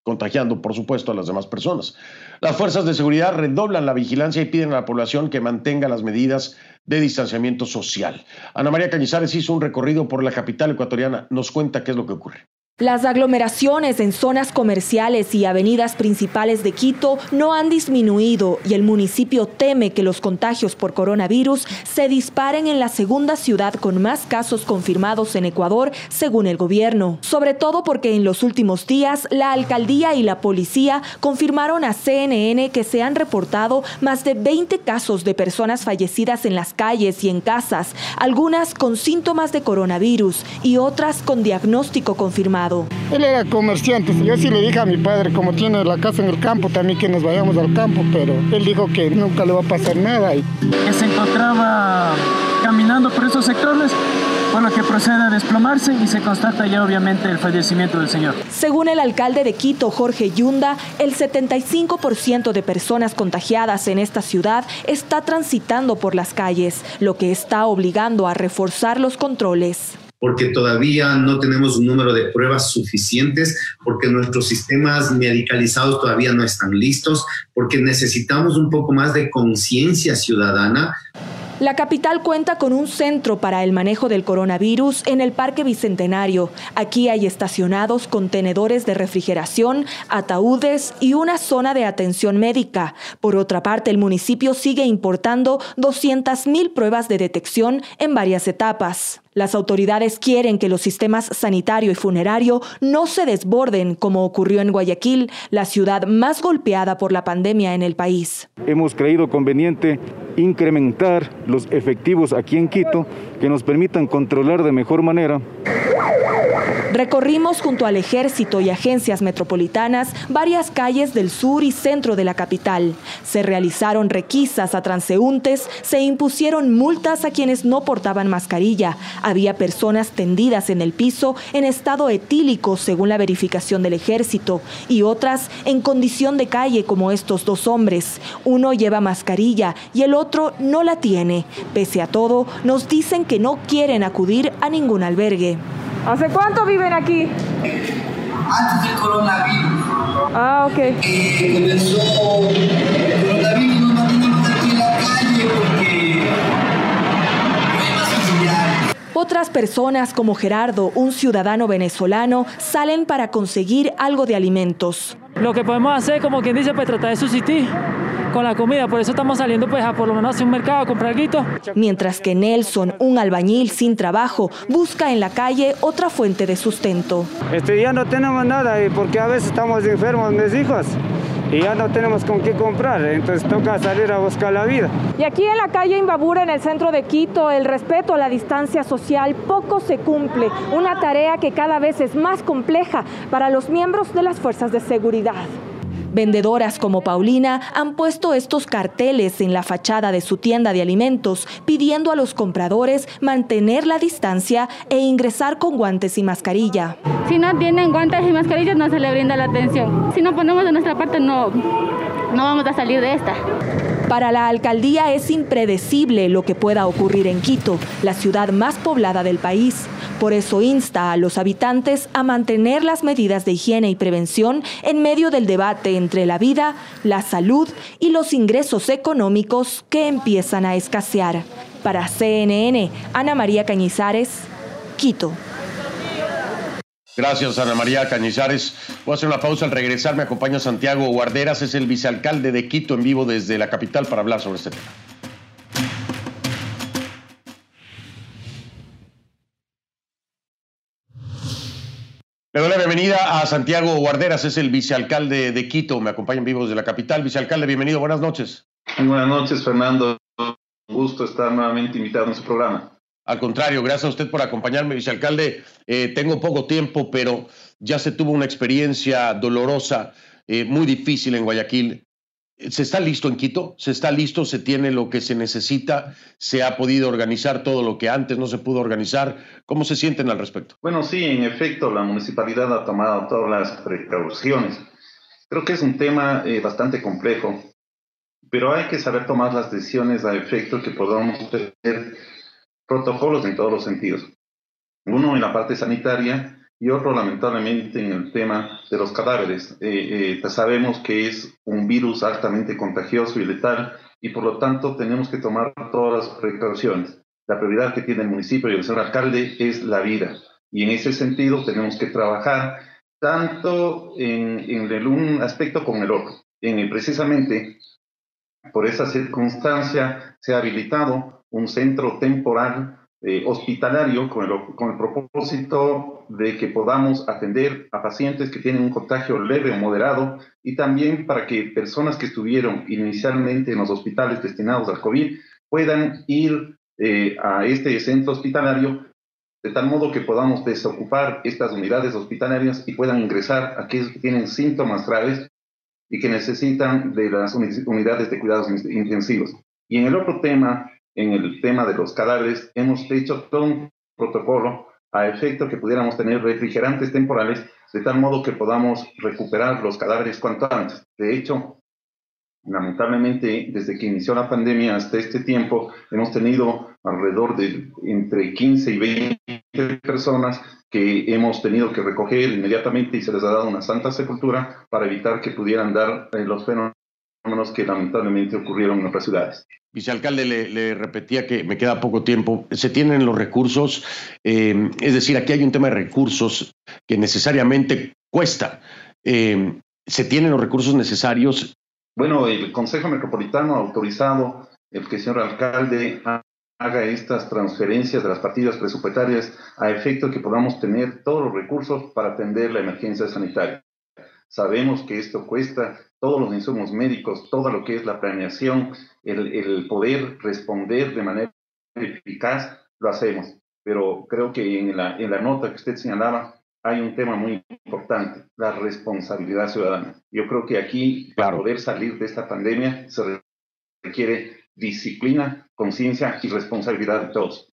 A: contagiando, por supuesto, a las demás personas. Las fuerzas de seguridad redoblan la vigilancia y piden a la población que mantenga las medidas de distanciamiento social. Ana María Cañizares hizo un recorrido por la capital ecuatoriana. Nos cuenta qué es lo que ocurre.
E: Las aglomeraciones en zonas comerciales y avenidas principales de Quito no han disminuido y el municipio teme que los contagios por coronavirus se disparen en la segunda ciudad con más casos confirmados en Ecuador, según el gobierno. Sobre todo porque en los últimos días la alcaldía y la policía confirmaron a CNN que se han reportado más de 20 casos de personas fallecidas en las calles y en casas, algunas con síntomas de coronavirus y otras con diagnóstico confirmado.
N: Él era comerciante. Yo sí le dije a mi padre, como tiene la casa en el campo, también que nos vayamos al campo, pero él dijo que nunca le va a pasar nada.
G: Que se encontraba caminando por esos sectores por lo que procede a desplomarse y se constata ya obviamente el fallecimiento del señor.
E: Según el alcalde de Quito, Jorge Yunda, el 75% de personas contagiadas en esta ciudad está transitando por las calles, lo que está obligando a reforzar los controles
H: porque todavía no tenemos un número de pruebas suficientes, porque nuestros sistemas medicalizados todavía no están listos, porque necesitamos un poco más de conciencia ciudadana.
E: La capital cuenta con un centro para el manejo del coronavirus en el Parque Bicentenario. Aquí hay estacionados contenedores de refrigeración, ataúdes y una zona de atención médica. Por otra parte, el municipio sigue importando 200.000 pruebas de detección en varias etapas. Las autoridades quieren que los sistemas sanitario y funerario no se desborden como ocurrió en Guayaquil, la ciudad más golpeada por la pandemia en el país.
I: Hemos creído conveniente incrementar los efectivos aquí en Quito que nos permitan controlar de mejor manera
E: Recorrimos junto al ejército y agencias metropolitanas varias calles del sur y centro de la capital. Se realizaron requisas a transeúntes, se impusieron multas a quienes no portaban mascarilla. Había personas tendidas en el piso en estado etílico según la verificación del ejército y otras en condición de calle como estos dos hombres. Uno lleva mascarilla y el otro no la tiene. Pese a todo, nos dicen que no quieren acudir a ningún albergue.
J: ¿Hace cuánto viven aquí?
K: Antes del coronavirus.
J: Ah, ok.
K: Eh, comenzó el coronavirus nos mantenemos aquí en la calle porque no hay más auxiliares.
E: Otras personas como Gerardo, un ciudadano venezolano, salen para conseguir algo de alimentos.
O: Lo que podemos hacer, como quien dice, pues tratar de subsistir con la comida, por eso estamos saliendo pues a por lo menos hacia un mercado a comprar algo.
E: Mientras que Nelson, un albañil sin trabajo, busca en la calle otra fuente de sustento.
F: Este, ya no tenemos nada y porque a veces estamos enfermos mis hijos y ya no tenemos con qué comprar, entonces toca salir a buscar la vida.
J: Y aquí en la calle Imbabura, en el centro de Quito, el respeto a la distancia social poco se cumple, una tarea que cada vez es más compleja para los miembros de las fuerzas de seguridad.
E: Vendedoras como Paulina han puesto estos carteles en la fachada de su tienda de alimentos pidiendo a los compradores mantener la distancia e ingresar con guantes y mascarilla.
L: Si no tienen guantes y mascarillas no se le brinda la atención. Si no ponemos de nuestra parte no, no vamos a salir de esta.
E: Para la alcaldía es impredecible lo que pueda ocurrir en Quito, la ciudad más poblada del país. Por eso insta a los habitantes a mantener las medidas de higiene y prevención en medio del debate entre la vida, la salud y los ingresos económicos que empiezan a escasear. Para CNN, Ana María Cañizares, Quito.
A: Gracias, Ana María Cañizares. Voy a hacer una pausa. Al regresar me acompaña Santiago Guarderas, es el vicealcalde de Quito en vivo desde la capital para hablar sobre este tema. Le doy la bienvenida a Santiago Guarderas, es el vicealcalde de Quito. Me acompaña en vivo desde la capital. Vicealcalde, bienvenido. Buenas noches.
M: Buenas noches, Fernando. Un gusto estar nuevamente invitado en su programa.
A: Al contrario, gracias a usted por acompañarme, vicealcalde. Eh, tengo poco tiempo, pero ya se tuvo una experiencia dolorosa, eh, muy difícil en Guayaquil. ¿Se está listo en Quito? ¿Se está listo? ¿Se tiene lo que se necesita? ¿Se ha podido organizar todo lo que antes no se pudo organizar? ¿Cómo se sienten al respecto?
M: Bueno, sí, en efecto, la municipalidad ha tomado todas las precauciones. Creo que es un tema eh, bastante complejo, pero hay que saber tomar las decisiones a efecto que podamos tener protocolos en todos los sentidos. Uno en la parte sanitaria y otro lamentablemente en el tema de los cadáveres. Eh, eh, sabemos que es un virus altamente contagioso y letal y por lo tanto tenemos que tomar todas las precauciones. La prioridad que tiene el municipio y el señor alcalde es la vida y en ese sentido tenemos que trabajar tanto en, en un aspecto como el otro. En, precisamente por esa circunstancia se ha habilitado un centro temporal eh, hospitalario con el, con el propósito de que podamos atender a pacientes que tienen un contagio leve o moderado y también para que personas que estuvieron inicialmente en los hospitales destinados al COVID puedan ir eh, a este centro hospitalario de tal modo que podamos desocupar estas unidades hospitalarias y puedan ingresar aquellos que tienen síntomas graves y que necesitan de las unidades de cuidados intensivos. Y en el otro tema, en el tema de los cadáveres, hemos hecho todo un protocolo a efecto que pudiéramos tener refrigerantes temporales de tal modo que podamos recuperar los cadáveres cuanto antes. De hecho, lamentablemente, desde que inició la pandemia hasta este tiempo, hemos tenido alrededor de entre 15 y 20 personas que hemos tenido que recoger inmediatamente y se les ha dado una santa sepultura para evitar que pudieran dar eh, los fenómenos que lamentablemente ocurrieron en otras ciudades.
A: Vicealcalde, le, le, repetía que me queda poco tiempo. Se tienen los recursos, eh, es decir, aquí hay un tema de recursos que necesariamente cuesta. Eh, ¿Se tienen los recursos necesarios?
M: Bueno, el Consejo Metropolitano ha autorizado el que el señor alcalde haga estas transferencias de las partidas presupuestarias a efecto que podamos tener todos los recursos para atender la emergencia sanitaria. Sabemos que esto cuesta todos los insumos médicos, todo lo que es la planeación, el, el poder responder de manera eficaz, lo hacemos. Pero creo que en la, en la nota que usted señalaba hay un tema muy importante, la responsabilidad ciudadana. Yo creo que aquí, para poder salir de esta pandemia, se requiere disciplina, conciencia y responsabilidad de todos.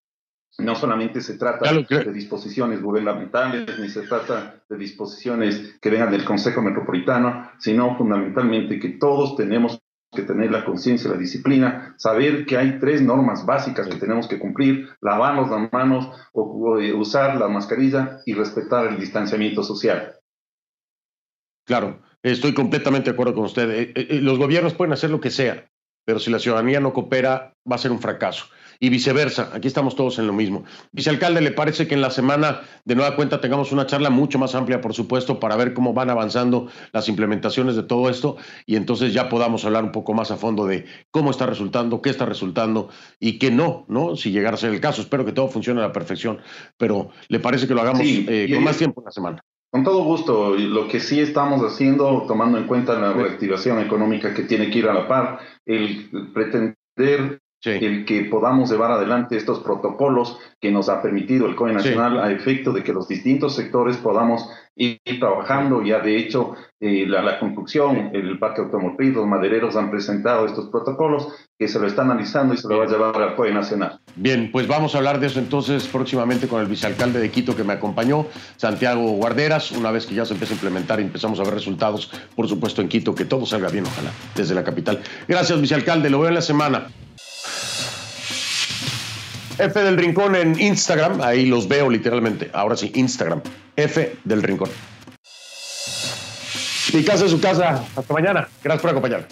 M: No solamente se trata de disposiciones gubernamentales, ni se trata de disposiciones que vengan del Consejo Metropolitano, sino fundamentalmente que todos tenemos que tener la conciencia, la disciplina, saber que hay tres normas básicas que tenemos que cumplir, lavarnos las manos, o, eh, usar la mascarilla y respetar el distanciamiento social.
A: Claro, estoy completamente de acuerdo con usted. Eh, eh, los gobiernos pueden hacer lo que sea, pero si la ciudadanía no coopera, va a ser un fracaso y viceversa. Aquí estamos todos en lo mismo. Vicealcalde, ¿le parece que en la semana de nueva cuenta tengamos una charla mucho más amplia, por supuesto, para ver cómo van avanzando las implementaciones de todo esto y entonces ya podamos hablar un poco más a fondo de cómo está resultando, qué está resultando y qué no, ¿no? Si llegara a ser el caso. Espero que todo funcione a la perfección, pero ¿le parece que lo hagamos eh, con más tiempo en la semana?
M: Con todo gusto. Lo que sí estamos haciendo, tomando en cuenta la reactivación económica que tiene que ir a la par, el pretender el que podamos llevar adelante estos protocolos que nos ha permitido el COE Nacional a efecto de que los distintos sectores podamos ir trabajando. Ya de hecho, eh, la, construcción, el parque automotriz, los madereros han presentado estos protocolos que se lo está analizando y se lo va a llevar al COE Nacional.
A: Bien, pues vamos a hablar de eso entonces próximamente con el vicealcalde de Quito que me acompañó, Santiago Guarderas, una vez que ya se empiece a implementar y empezamos a ver resultados, por supuesto en Quito, que todo salga bien, ojalá, desde la capital. Gracias, vicealcalde, lo veo en la semana. F del Rincón en Instagram, ahí los veo literalmente. Ahora sí, Instagram. F del Rincón. Mi casa es su casa. Hasta mañana. Gracias por acompañarme.